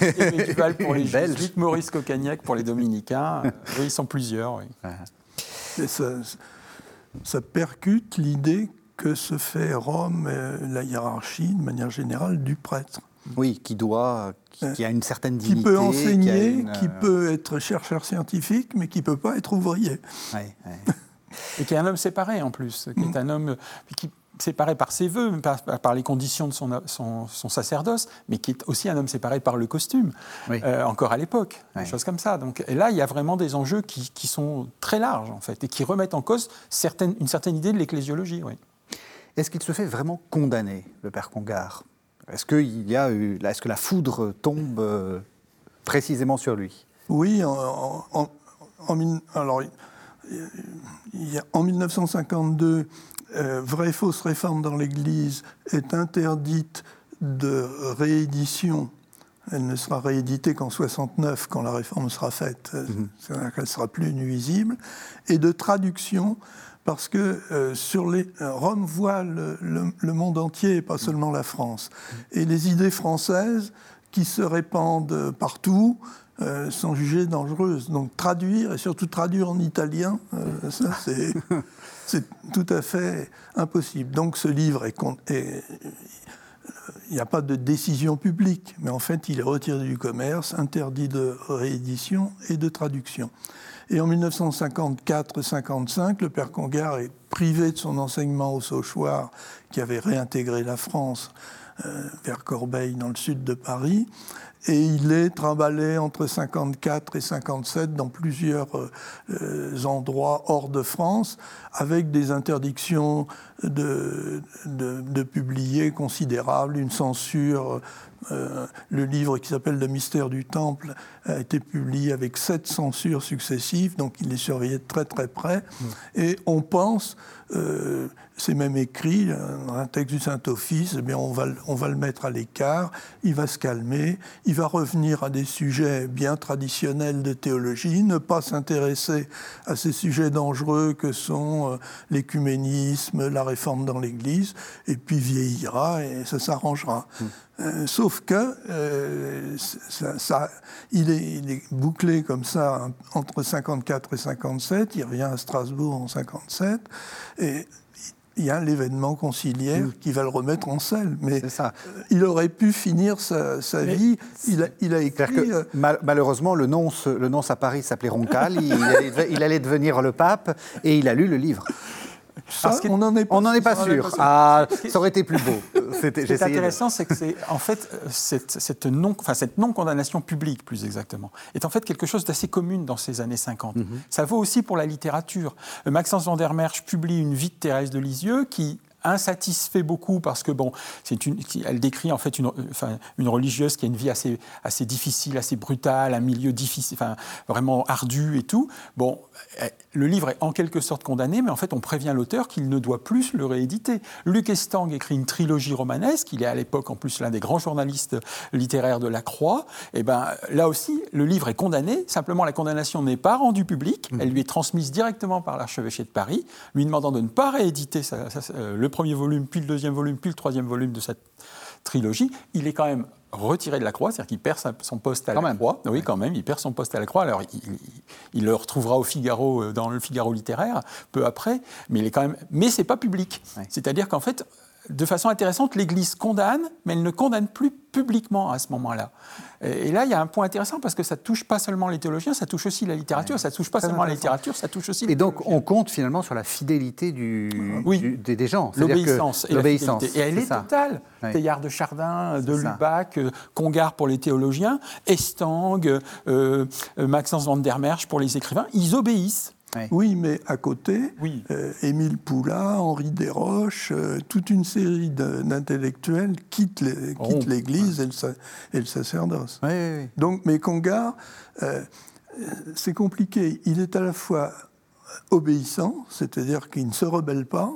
et Duval pour les jésuites, Maurice Cocagnac pour les dominicains. oui, ils sont plusieurs. Ça, percute l'idée que se fait Rome, la hiérarchie, de manière générale, du prêtre. Oui, qui doit, qui, a une certaine dignité. Qui peut enseigner, qui, euh, peut être chercheur scientifique, mais qui ne peut pas être ouvrier. Et qui est un homme séparé en plus, qui est mm. un homme qui séparé par ses voeux, par, les conditions de son, son, sacerdoce, mais qui est aussi un homme séparé par le costume, euh, encore à l'époque, des choses comme ça. Donc, et là, il y a vraiment des enjeux qui, qui, sont très larges, en fait, et qui remettent en cause certaines, une certaine idée de l'ecclésiologie. Est-ce qu'il se fait vraiment condamner, le père Congar? Est-ce, qu'il y a est-ce que la foudre tombe euh, précisément sur lui? Oui, en, en, en, alors, en 1952, euh, Vraie fausse réforme dans l'Église est interdite de réédition. Elle ne sera rééditée qu'en 69, quand la réforme sera faite. Mhm. C'est-à-dire qu'elle sera plus nuisible. Et de traduction, parce que euh, sur les, Rome voit le, le, monde entier, et pas seulement la France. Et les idées françaises qui se répandent partout euh, sont jugées dangereuses. Donc traduire, et surtout traduire en italien, euh, ça c'est tout à fait impossible. Donc ce livre est, est il n'y a pas de décision publique, mais en fait, il est retiré du commerce, interdit de réédition et de traduction. Et en 1954-55, le père Congar est privé de son enseignement au Sauchoir, qui avait réintégré la France euh, vers Corbeil, dans le sud de Paris et il est trimballé entre 54 et 57 dans plusieurs euh, endroits hors de France, avec des interdictions de, de, publier considérables, une censure. Euh, le livre qui s'appelle Le mystère du Temple a été publié avec sept censures successives, donc il est surveillé de très très près. Mmh. Et on pense euh, c'est même écrit dans un texte du Saint-Office, eh on, va, on va le mettre à l'écart, il va se calmer, il va revenir à des sujets bien traditionnels de théologie, ne pas s'intéresser à ces sujets dangereux que sont euh, l'écuménisme, la réforme dans l'Église, et puis vieillira et ça s'arrangera. Mmh. Euh, sauf que ça, il, est, il, est, bouclé comme ça entre 54 et 57, il revient à Strasbourg en 57, et il y a l'événement conciliaire mm. qui va le remettre en selle. Mais ça. Il aurait pu finir sa, vie. Il a, il a écrit. Euh, malheureusement, le nonce, le nonce à Paris s'appelait Roncal. il, allait, il, allait, devenir le pape et il a lu le livre on n'en est pas, on est pas sûr. Ah, ça aurait été plus beau. Ce qui est intéressant, c'est que c'est en fait cette, cette non, enfin, cette non condamnation publique, plus exactement, est en fait quelque chose d'assez commun dans ces années 50. Mhm. Ça vaut aussi pour la littérature. Maxence van der Merch publie une vie de Thérèse de Lisieux qui insatisfait beaucoup parce que bon, c'est une, elle décrit en fait une, une religieuse qui a une vie assez, assez difficile, assez brutale, un milieu difficile, enfin, vraiment ardu et tout. Bon, eh, le livre est en quelque sorte condamné, mais en fait, on prévient l'auteur qu'il ne doit plus le rééditer. Luc Estang écrit une trilogie romanesque. Il est à l'époque en plus l'un des grands journalistes littéraires de la Croix. Et eh ben là aussi, le livre est condamné. Simplement, la condamnation n'est pas rendue publique. Elle lui est transmise directement par l'archevêché de Paris, lui demandant de ne pas rééditer euh, le premier volume, puis le deuxième volume, puis le troisième volume de cette trilogie. Il est quand même retiré de la croix, c'est-à-dire qu'il perd son poste à la croix. Oui, quand même, il perd son poste à la croix. Alors, il, le retrouvera au Figaro, euh, dans le Figaro littéraire, peu après, mais il est quand même. Mais c'est pas public. C'est-à-dire qu'en fait, de façon intéressante, l'Église condamne, mais elle ne condamne plus publiquement à ce moment-là. Et là, il y a un point intéressant parce que ça touche pas seulement les théologiens, ça touche aussi la littérature, ça touche pas seulement la littérature, ça touche aussi. Et donc, on compte finalement sur la fidélité du, des, gens, l'obéissance et l'obéissance. Et elle est, totale. Teilhard de Chardin, de Lubac, euh, Congar pour les théologiens, Estang, euh, euh, Maxence van der Merch pour les écrivains, ils obéissent. Oui. mais à côté, euh, Émile Poulain, Henri Desroches, euh, toute une série d'intellectuels quittent l'Église et, le, sacerdoce. Donc, mais Congar, euh, c'est compliqué. Il est à la fois obéissant, c'est-à-dire qu'il ne se rebelle pas,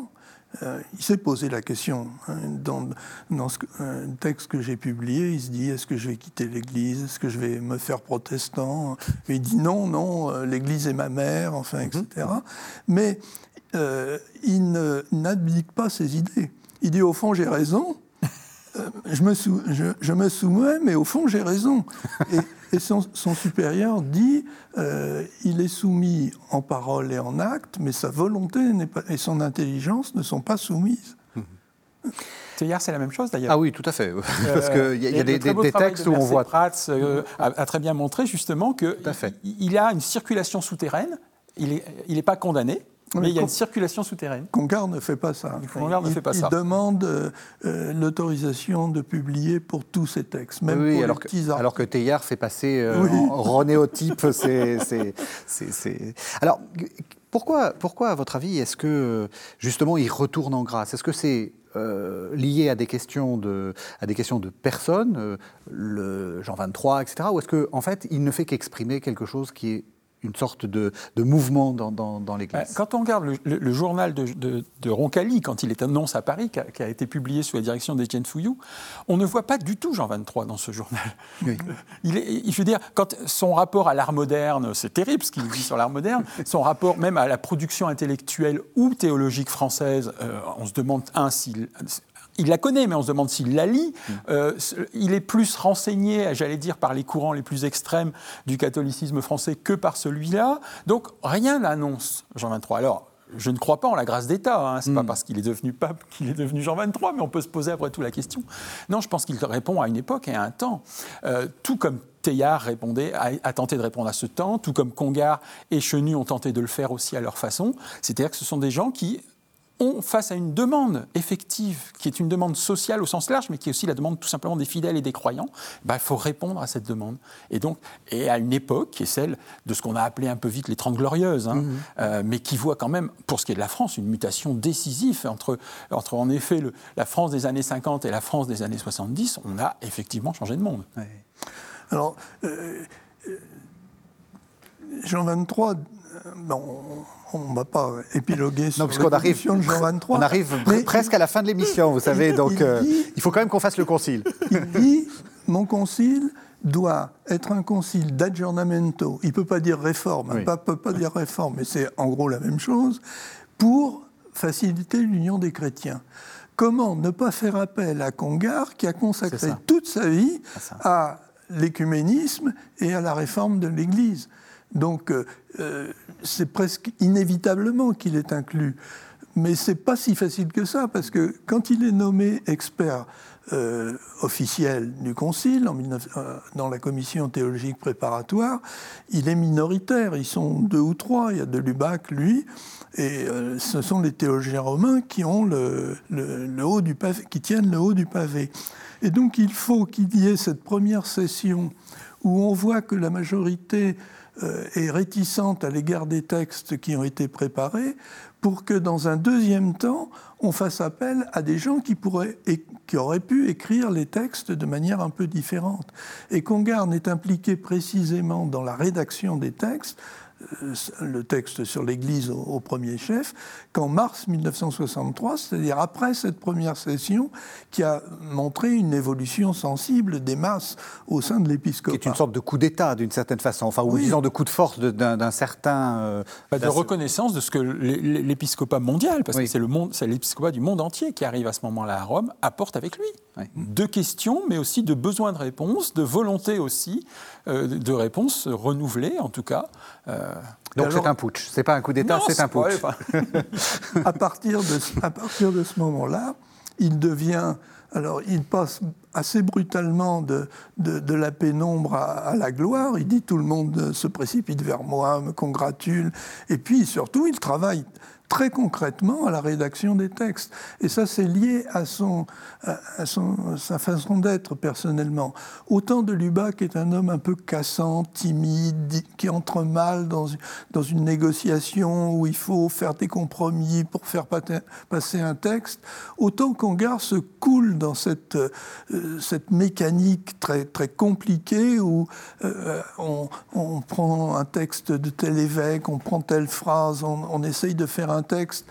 euh, il s'est posé la question. Hein, dans, dans ce, un texte que j'ai publié, il se dit est-ce que je vais quitter l'Église Est-ce que je vais me faire protestant? Il dit non, non, euh, l'Église est ma mère, enfin, etc. Mhm. Mais euh, il n'abdique pas ses idées. Il dit au fond, j'ai raison. Je me, je, me, soumets, mais au fond, j'ai raison. Et, et son, supérieur dit euh, il est soumis en parole et en acte, mais sa volonté pas, et son intelligence ne sont pas soumises. Hier, c'est la même chose d'ailleurs. Ah oui, tout à fait. Parce qu'il y a, y a des, des, textes où on voit. Prats euh, a, très bien montré justement qu'il a une circulation souterraine, il n'est il est pas condamné, mais, il y a une circulation souterraine. Congar ne fait pas ça. Congar ne fait pas il, ça. Il demande euh, euh, l'autorisation de publier pour tous ces textes, même oui, pour alors, les petits que, alors que Teilhard fait passer euh, en renéotype. c'est, Alors, Pourquoi, pourquoi, à votre avis, est-ce que justement il retourne en grâce? Est-ce que c'est euh, lié à des questions de, à des questions de personnes, euh, le Jean 23, etc. Ou est-ce qu'en en fait, il ne fait qu'exprimer quelque chose qui est une sorte de, mouvement dans, dans, l'Église. Bah, quand on regarde le, journal de, Roncalli, quand il est annonce à Paris, qui a, été publié sous la direction d'Étienne Fouillou, on ne voit pas du tout Jean 23 dans ce journal. Il est, je veux dire, quand son rapport à l'art moderne, c'est terrible ce qu'il dit sur l'art moderne, son rapport même à la production intellectuelle ou théologique française, euh, on se demande, un, s'il il la connaît, mais on se demande s'il la lit. Mm. Euh, il est plus renseigné, j'allais dire, par les courants les plus extrêmes du catholicisme français que par celui-là. Donc rien n'annonce Jean 23. Alors, je ne crois pas en la grâce d'État. Hein. Ce n'est pas mm. parce qu'il est devenu pape qu'il est devenu Jean 23, mais on peut se poser après tout la question. Non, je pense qu'il répond à une époque et à un temps. Euh, tout comme Teilhard répondait, a, tenté de répondre à ce temps, tout comme Congar et Chenu ont tenté de le faire aussi à leur façon. C'est-à-dire que ce sont des gens qui face à une demande effective, qui est une demande sociale au sens large, mais qui est aussi la demande tout simplement des fidèles et des croyants, bah, il faut répondre à cette demande. Et donc, et à une époque qui est celle de ce qu'on a appelé un peu vite les Trente Glorieuses, hein, mmh. euh, mais qui voit quand même, pour ce qui est de la France, une mutation décisive entre, entre en effet la France des années 50 et la France des années 70. On a effectivement changé de monde. Alors, euh, euh, Jean 23, bon, on ne va pas épiloguer sur la arrive, de Jean 23. On arrive presque à la fin de l'émission, vous savez, donc il, euh, il, faut quand même qu'on fasse le concile. Il dit, mon concile doit être un concile d'aggiornamento, il ne peut pas dire réforme, il ne peut pas dire réforme, mais c'est en gros la même chose, pour faciliter l'union des chrétiens. Comment ne pas faire appel à Congar, qui a consacré toute sa vie à l'écuménisme et à la réforme de l'Église? Donc euh, euh, c'est presque inévitablement qu'il est inclus. Mais ce n'est pas si facile que ça, parce que quand il est nommé expert euh, officiel du Concile, dans la commission théologique préparatoire, il est minoritaire. Ils sont deux ou trois. Il y a de Lubac, lui, et ce sont les théologiens romains qui, ont le, haut du qui tiennent le haut du pavé. Et donc il faut qu'il y ait cette première session où on voit que la majorité euh, est réticente à l'égard des textes qui ont été préparés pour que dans un deuxième temps, on fasse appel à des gens qui, pourraient, qui auraient pu écrire les textes de manière un peu différente. Et Congarne est impliqué précisément dans la rédaction des textes euh, le texte sur l'Église au, premier chef, qu'en mars 1963, c'est-à-dire après cette première session, qui a montré une évolution sensible des masses au sein de l'épiscopat. Qui est une sorte de coup d'État, d'une certaine façon, enfin, ou disons de coup de force d'un certain... Euh, bah, de reconnaissance de ce que l'épiscopat mondial, parce que c'est l'épiscopat du monde entier qui arrive à ce moment-là à Rome, apporte avec lui. De questions, mais aussi de besoins de réponses, de volonté aussi euh, de réponses renouvelées, en tout cas. Donc c'est un putsch, c'est pas un coup d'État, c'est un putsch. à, partir de, à partir de ce moment-là, il devient. Alors, il passe assez brutalement de, de, la pénombre à, la gloire. Il dit tout le monde se précipite vers moi, me congratule. Et puis, surtout, il travaille très concrètement à la rédaction des textes. Et ça, c'est lié à, son, à son, sa façon d'être personnellement. Autant de Lubac est un homme un peu cassant, timide, qui entre mal dans, dans une négociation où il faut faire des compromis pour faire passer un texte, autant Congar se coule dans cette, euh, cette mécanique très, très compliquée où euh, on, on, prend un texte de tel évêque, on prend telle phrase, on, on essaye de faire un un texte,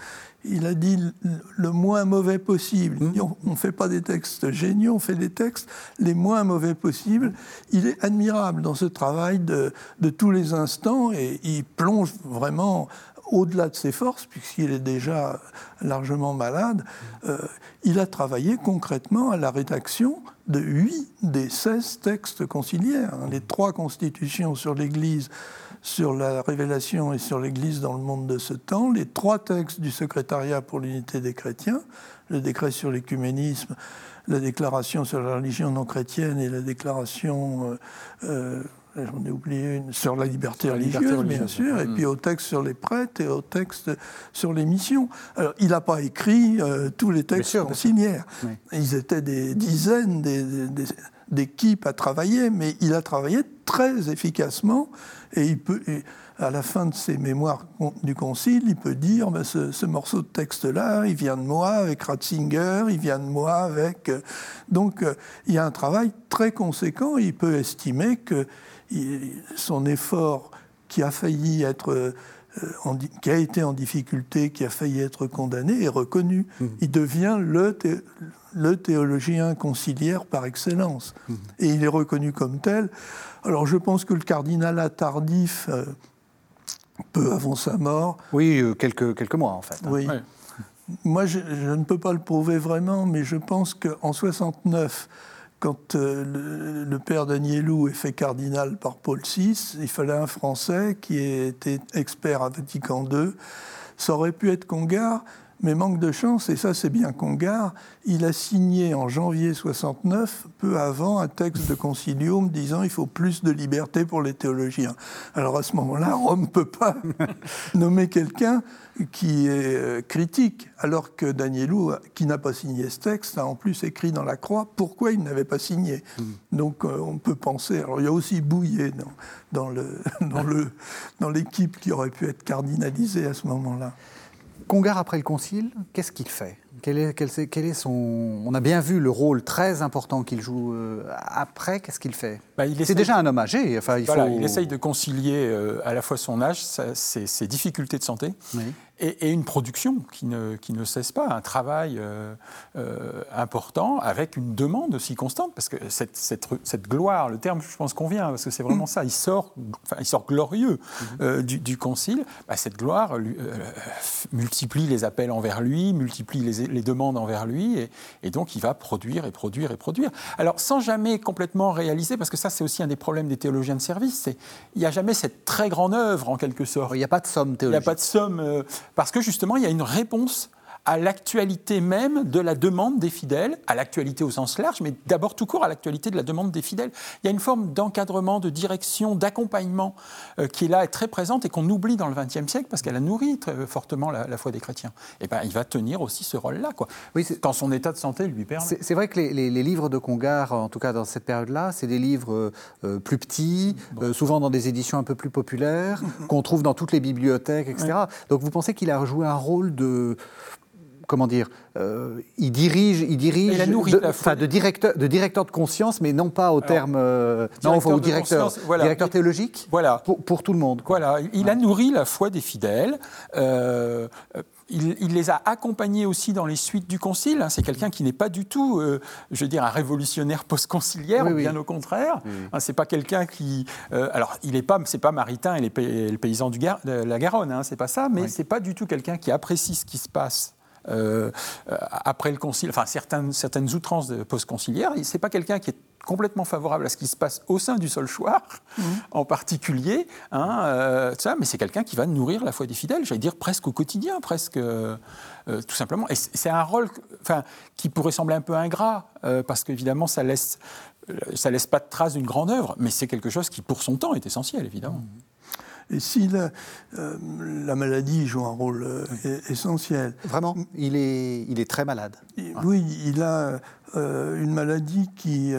il a dit le moins mauvais possible. On ne fait pas des textes géniaux, on fait des textes les moins mauvais possibles. Il est admirable dans ce travail de, tous les instants et il plonge vraiment au-delà de ses forces, puisqu'il est déjà largement malade. Euh, il a travaillé concrètement à la rédaction de huit des 16 textes conciliaires. Les trois constitutions sur l'Église sur la révélation et sur l'Église dans le monde de ce temps, les trois textes du secrétariat pour l'unité des chrétiens, le décret sur l'écuménisme, la déclaration sur la religion non chrétienne et la déclaration, euh, euh, j'en ai oublié une, sur la liberté, religieuse, bien sûr, et mm. puis au texte sur les prêtres et au texte sur les missions. Alors, il n'a pas écrit euh, tous les textes conciliaires. Ils étaient des dizaines, des d'équipe à travailler, mais il a travaillé très efficacement et il peut, à la fin de ses mémoires du Concile, il peut dire ben, ce, morceau de texte-là, il vient de moi avec Ratzinger, il vient de moi avec. Euh, donc euh, il y a un travail très conséquent. Il peut estimer que son effort qui a failli être euh, qui a été en difficulté, qui a failli être condamné, est reconnu. Mmh. Il devient le, le, théologien conciliaire par excellence. Mmh. Et il est reconnu comme tel. Alors je pense que le cardinal tardif, peu avant sa mort. Oui, euh, quelques, quelques mois en fait. Hein. Oui. Moi, je, ne peux pas le prouver vraiment, mais je pense qu'en 69, quand euh, le, père Danielou est fait cardinal par Paul VI, il fallait un Français qui était expert à Vatican II. Ça aurait pu être Congar, mais manque de chance, et ça c'est bien Congar, il a signé en janvier 69, peu avant, un texte de concilium disant il faut plus de liberté pour les théologiens. Alors à ce moment-là, Rome ne peut pas nommer quelqu'un qui est euh, critique, alors que Danielou, qui n'a pas signé ce texte, a en plus écrit dans la croix pourquoi il n'avait pas signé. Hmm. Donc euh, on peut penser, alors il y a aussi Bouillet dans, dans l'équipe qui aurait pu être cardinalisée à ce moment-là. Congar, après le Concile, qu'est-ce qu'il fait? Quel est, quel, est, son... On a bien vu le rôle très important qu'il joue euh, après. Qu'est-ce qu'il fait? Bah, C'est déjà un homme âgé. Enfin, il, il essaye de concilier euh, à la fois son âge, ses, difficultés de santé, et, une production qui ne, qui ne, cesse pas, un travail euh, important avec une demande aussi constante, parce que cette, cette, gloire, le terme, je pense, convient, parce que c'est vraiment ça, il sort, enfin, il sort glorieux mm-hmm. du, Concile. Bah, cette gloire multiplie les appels envers lui, multiplie les, les demandes envers lui, et, donc il va produire et produire et produire. Alors sans jamais complètement réaliser, parce que ça c'est aussi un des problèmes des théologiens de service, c'est il n'y a jamais cette très grande œuvre en quelque sorte. Il n'y a pas de somme théologique. Il n'y a pas de somme, euh, parce que justement il y a une réponse à l'actualité même de la demande des fidèles, à l'actualité au sens large, mais d'abord tout court à l'actualité de la demande des fidèles. Il y a une forme d'encadrement, de direction, d'accompagnement euh, qui est là, et très présente et qu'on oublie dans le XXe siècle parce qu'elle a nourri très fortement la, foi des chrétiens. Et ben, il va tenir aussi ce rôle-là, quoi. Oui, quand son état de santé lui permet. C'est vrai que les, livres de Congar, en tout cas dans cette période-là, c'est des livres euh, euh, plus petits, souvent dans des éditions un peu plus populaires, qu'on trouve dans toutes les bibliothèques, etc. Donc vous pensez qu'il a joué un rôle de comment dire, euh, il dirige, il dirige de, de, directeur, de directeur de conscience, mais non pas au terme, euh, non, au directeur, directeur théologique, voilà. pour, tout le monde. Voilà, il a nourri la foi des fidèles. Euh, il, les a accompagnés aussi dans les suites du Concile. Hein. C'est quelqu'un qui n'est pas du tout, je veux dire, un révolutionnaire post-conciliaire, bien au contraire. Hein, c'est pas quelqu'un qui, alors, il n'est pas, c'est pas Maritain et les, paysans du de la Garonne, hein, c'est pas ça, mais c'est pas du tout quelqu'un qui apprécie ce qui se passe euh, après le concile, enfin certaines, certaines outrances post-conciliaires. Ce n'est pas quelqu'un qui est complètement favorable à ce qui se passe au sein du Solchoir, mmh. en particulier, hein, euh, ça, mais c'est quelqu'un qui va nourrir la foi des fidèles, j'allais dire presque au quotidien, presque, euh, tout simplement. Et c'est un rôle enfin, qui pourrait sembler un peu ingrat, parce qu'évidemment, ça laisse, ça laisse pas de trace d'une grande œuvre, mais c'est quelque chose qui, pour son temps, est essentiel, évidemment. Mmh. Et si la, euh, la, maladie joue un rôle euh, essentiel. Vraiment il est, il est très malade. Oui, il a euh, une maladie qui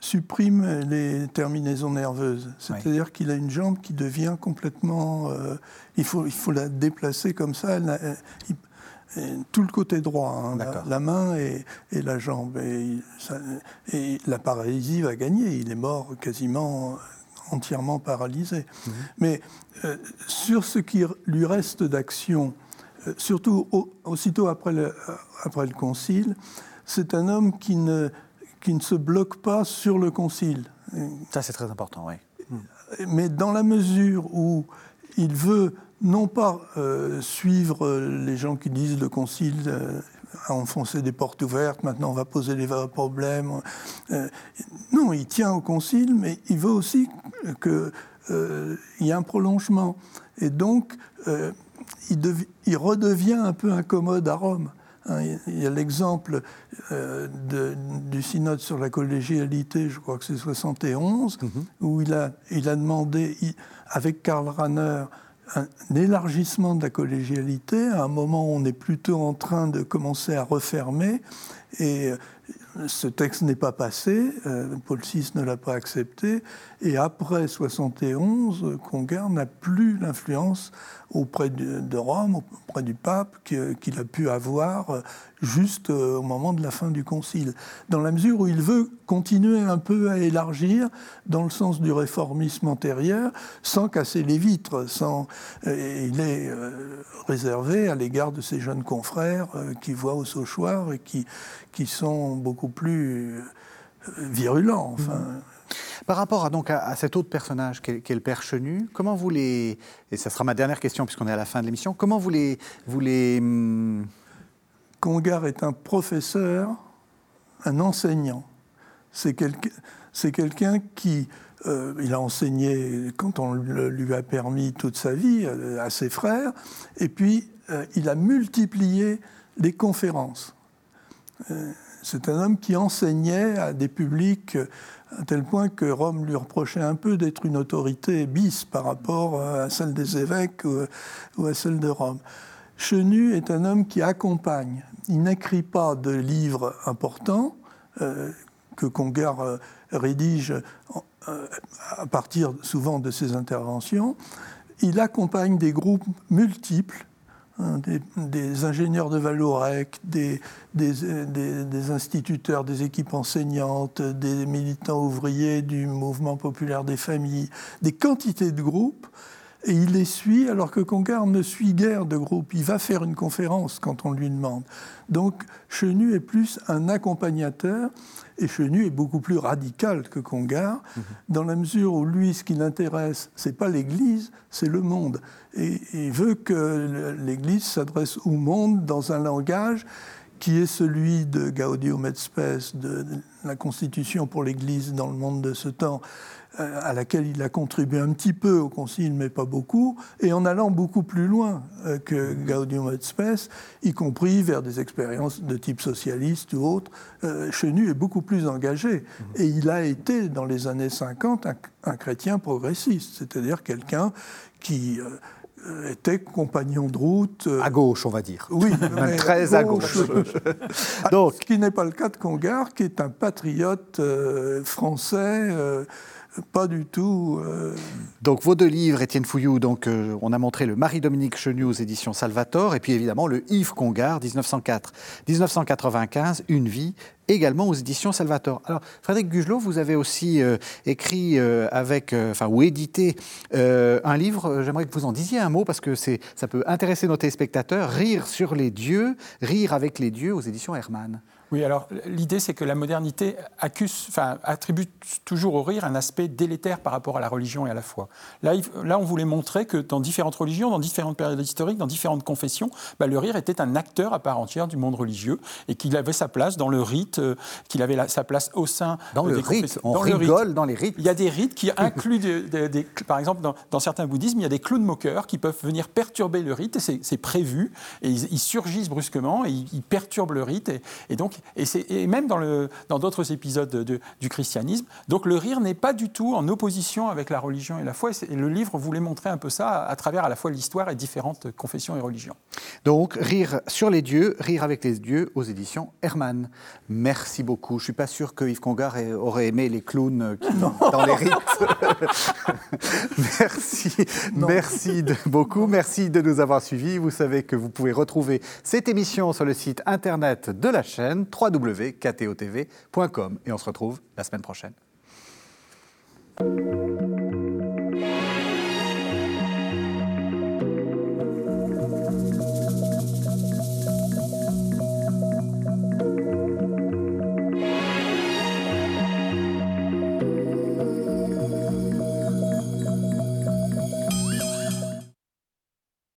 supprime les terminaisons nerveuses. C'est-à-dire qu'il a une jambe qui devient complètement. il, faut, il faut la déplacer comme ça. tout le côté droit, hein, la, main et, et, la jambe. Et, et, la paralysie va gagner. Il est mort quasiment entièrement paralysé. Mhm. Mais euh, sur ce qui lui reste d'action, euh, surtout aussitôt après le, euh, après le concile, c'est un homme qui ne, qui ne se bloque pas sur le concile. Ça, c'est très important, oui. Mais dans la mesure où il veut non pas suivre les gens qui disent le concile à enfoncer des portes ouvertes, maintenant on va poser les vrais problèmes. Euh, non, il tient au concile, mais il veut aussi qu'il euh, y ait un prolongement. Et donc, euh, il, il, redevient un peu incommode à Rome. Hein, il y a l'exemple du synode sur la collégialité, je crois que c'est 71, mm-hmm. où il a, il a demandé, avec Karl Rahner, un élargissement de la collégialité à un moment où on est plutôt en train de commencer à refermer. Et ce texte n'est pas passé, euh, Paul VI ne l'a pas accepté, et après 71, Congar n'a plus l'influence auprès de, Rome, auprès du pape, qu'il a pu avoir euh, juste euh, au moment de la fin du concile, dans la mesure où il veut continuer un peu à élargir dans le sens du réformisme antérieur, sans casser les vitres, sans, il est réservé à l'égard de ses jeunes confrères qui voient au Sauchoir et qui, qui sont beaucoup plus virulents. Enfin. Par rapport à, donc, à, cet autre personnage qu'est le Père Chenu, comment vous les. Et ça sera ma dernière question puisqu'on est à la fin de l'émission. Comment vous les. Vous hum, Congar est un professeur, un enseignant. C'est quelqu'un qui. Euh, il a enseigné quand on lui a permis toute sa vie euh, à ses frères, et puis euh, il a multiplié les conférences. C'est un homme qui enseignait à des publics à tel point que Rome lui reprochait un peu d'être une autorité bis par rapport à celle des évêques ou à celle de Rome. Chenu est un homme qui accompagne. Il n'écrit pas de livres importants euh, que Congar euh, rédige euh, à partir souvent de ses interventions. Il accompagne des groupes multiples Hein, des, ingénieurs de Valorec, des, instituteurs, des équipes enseignantes, des militants ouvriers du mouvement populaire des familles, des quantités de groupes, et il les suit alors que Congar ne suit guère de groupes. Il va faire une conférence quand on lui demande. Donc Chenu est plus un accompagnateur, et Chenu est beaucoup plus radical que Congar, mhm. dans la mesure où lui, ce qui l'intéresse, c'est pas l'Église, c'est le monde et il veut que l'Église s'adresse au monde dans un langage qui est celui de Gaudium et Spes, de la Constitution pour l'Église dans le monde de ce temps, euh, à laquelle il a contribué un petit peu au Concile, mais pas beaucoup, et en allant beaucoup plus loin euh, que Gaudium et Spes, y compris vers des expériences de type socialiste ou autre. Euh, Chenu est beaucoup plus engagé, mmh. et il a été, dans les années 50, un chrétien progressiste, c'est-à-dire quelqu'un qui était compagnon de route. À gauche, on va dire. Oui, très à gauche. Donc, Ce qui n'est pas le cas de Congar, qui est un patriote euh, français pas du tout. Euh. Donc vos deux livres, Étienne Fouillou, donc euh, on a montré le Marie-Dominique Chenu aux éditions Salvator, et puis évidemment le Yves Congar, 1904-1995, Une vie, également aux éditions Salvator. Alors Frédéric Gugelot, vous avez aussi euh, écrit avec, enfin ou édité un livre. J'aimerais que vous en disiez un mot parce que ça peut intéresser nos téléspectateurs. Rire sur les dieux, rire avec les dieux aux éditions Hermann. Oui, alors l'idée, c'est que la modernité accuse, enfin, attribue toujours au rire un aspect délétère par rapport à la religion et à la foi. Là, là, on voulait montrer que dans différentes religions, dans différentes périodes historiques, dans différentes confessions, bah, le rire était un acteur à part entière du monde religieux et qu'il avait sa place dans le rite, euh, qu'il avait sa place au sein dans le rite. On rigole dans les rites. Il y a des rites qui incluent, des, par exemple, dans, certains bouddhismes, il y a des clowns moqueurs qui peuvent venir perturber le rite, et c'est prévu, et ils, surgissent brusquement, et ils, perturbent le rite, et, et donc et, même dans d'autres épisodes du christianisme. Donc le rire n'est pas du tout en opposition avec la religion et la foi. Et le livre voulait montrer un peu ça à, travers à la fois l'histoire et différentes confessions et religions. Donc rire sur les dieux, rire avec les dieux aux éditions Hermann. Merci beaucoup. Je ne suis pas sûr que Yves Congar aurait aimé les clowns dans les rites. merci, merci beaucoup. Merci de nous avoir suivis. Vous savez que vous pouvez retrouver cette émission sur le site internet de la chaîne www.ktotv.com. Et on se retrouve la semaine prochaine.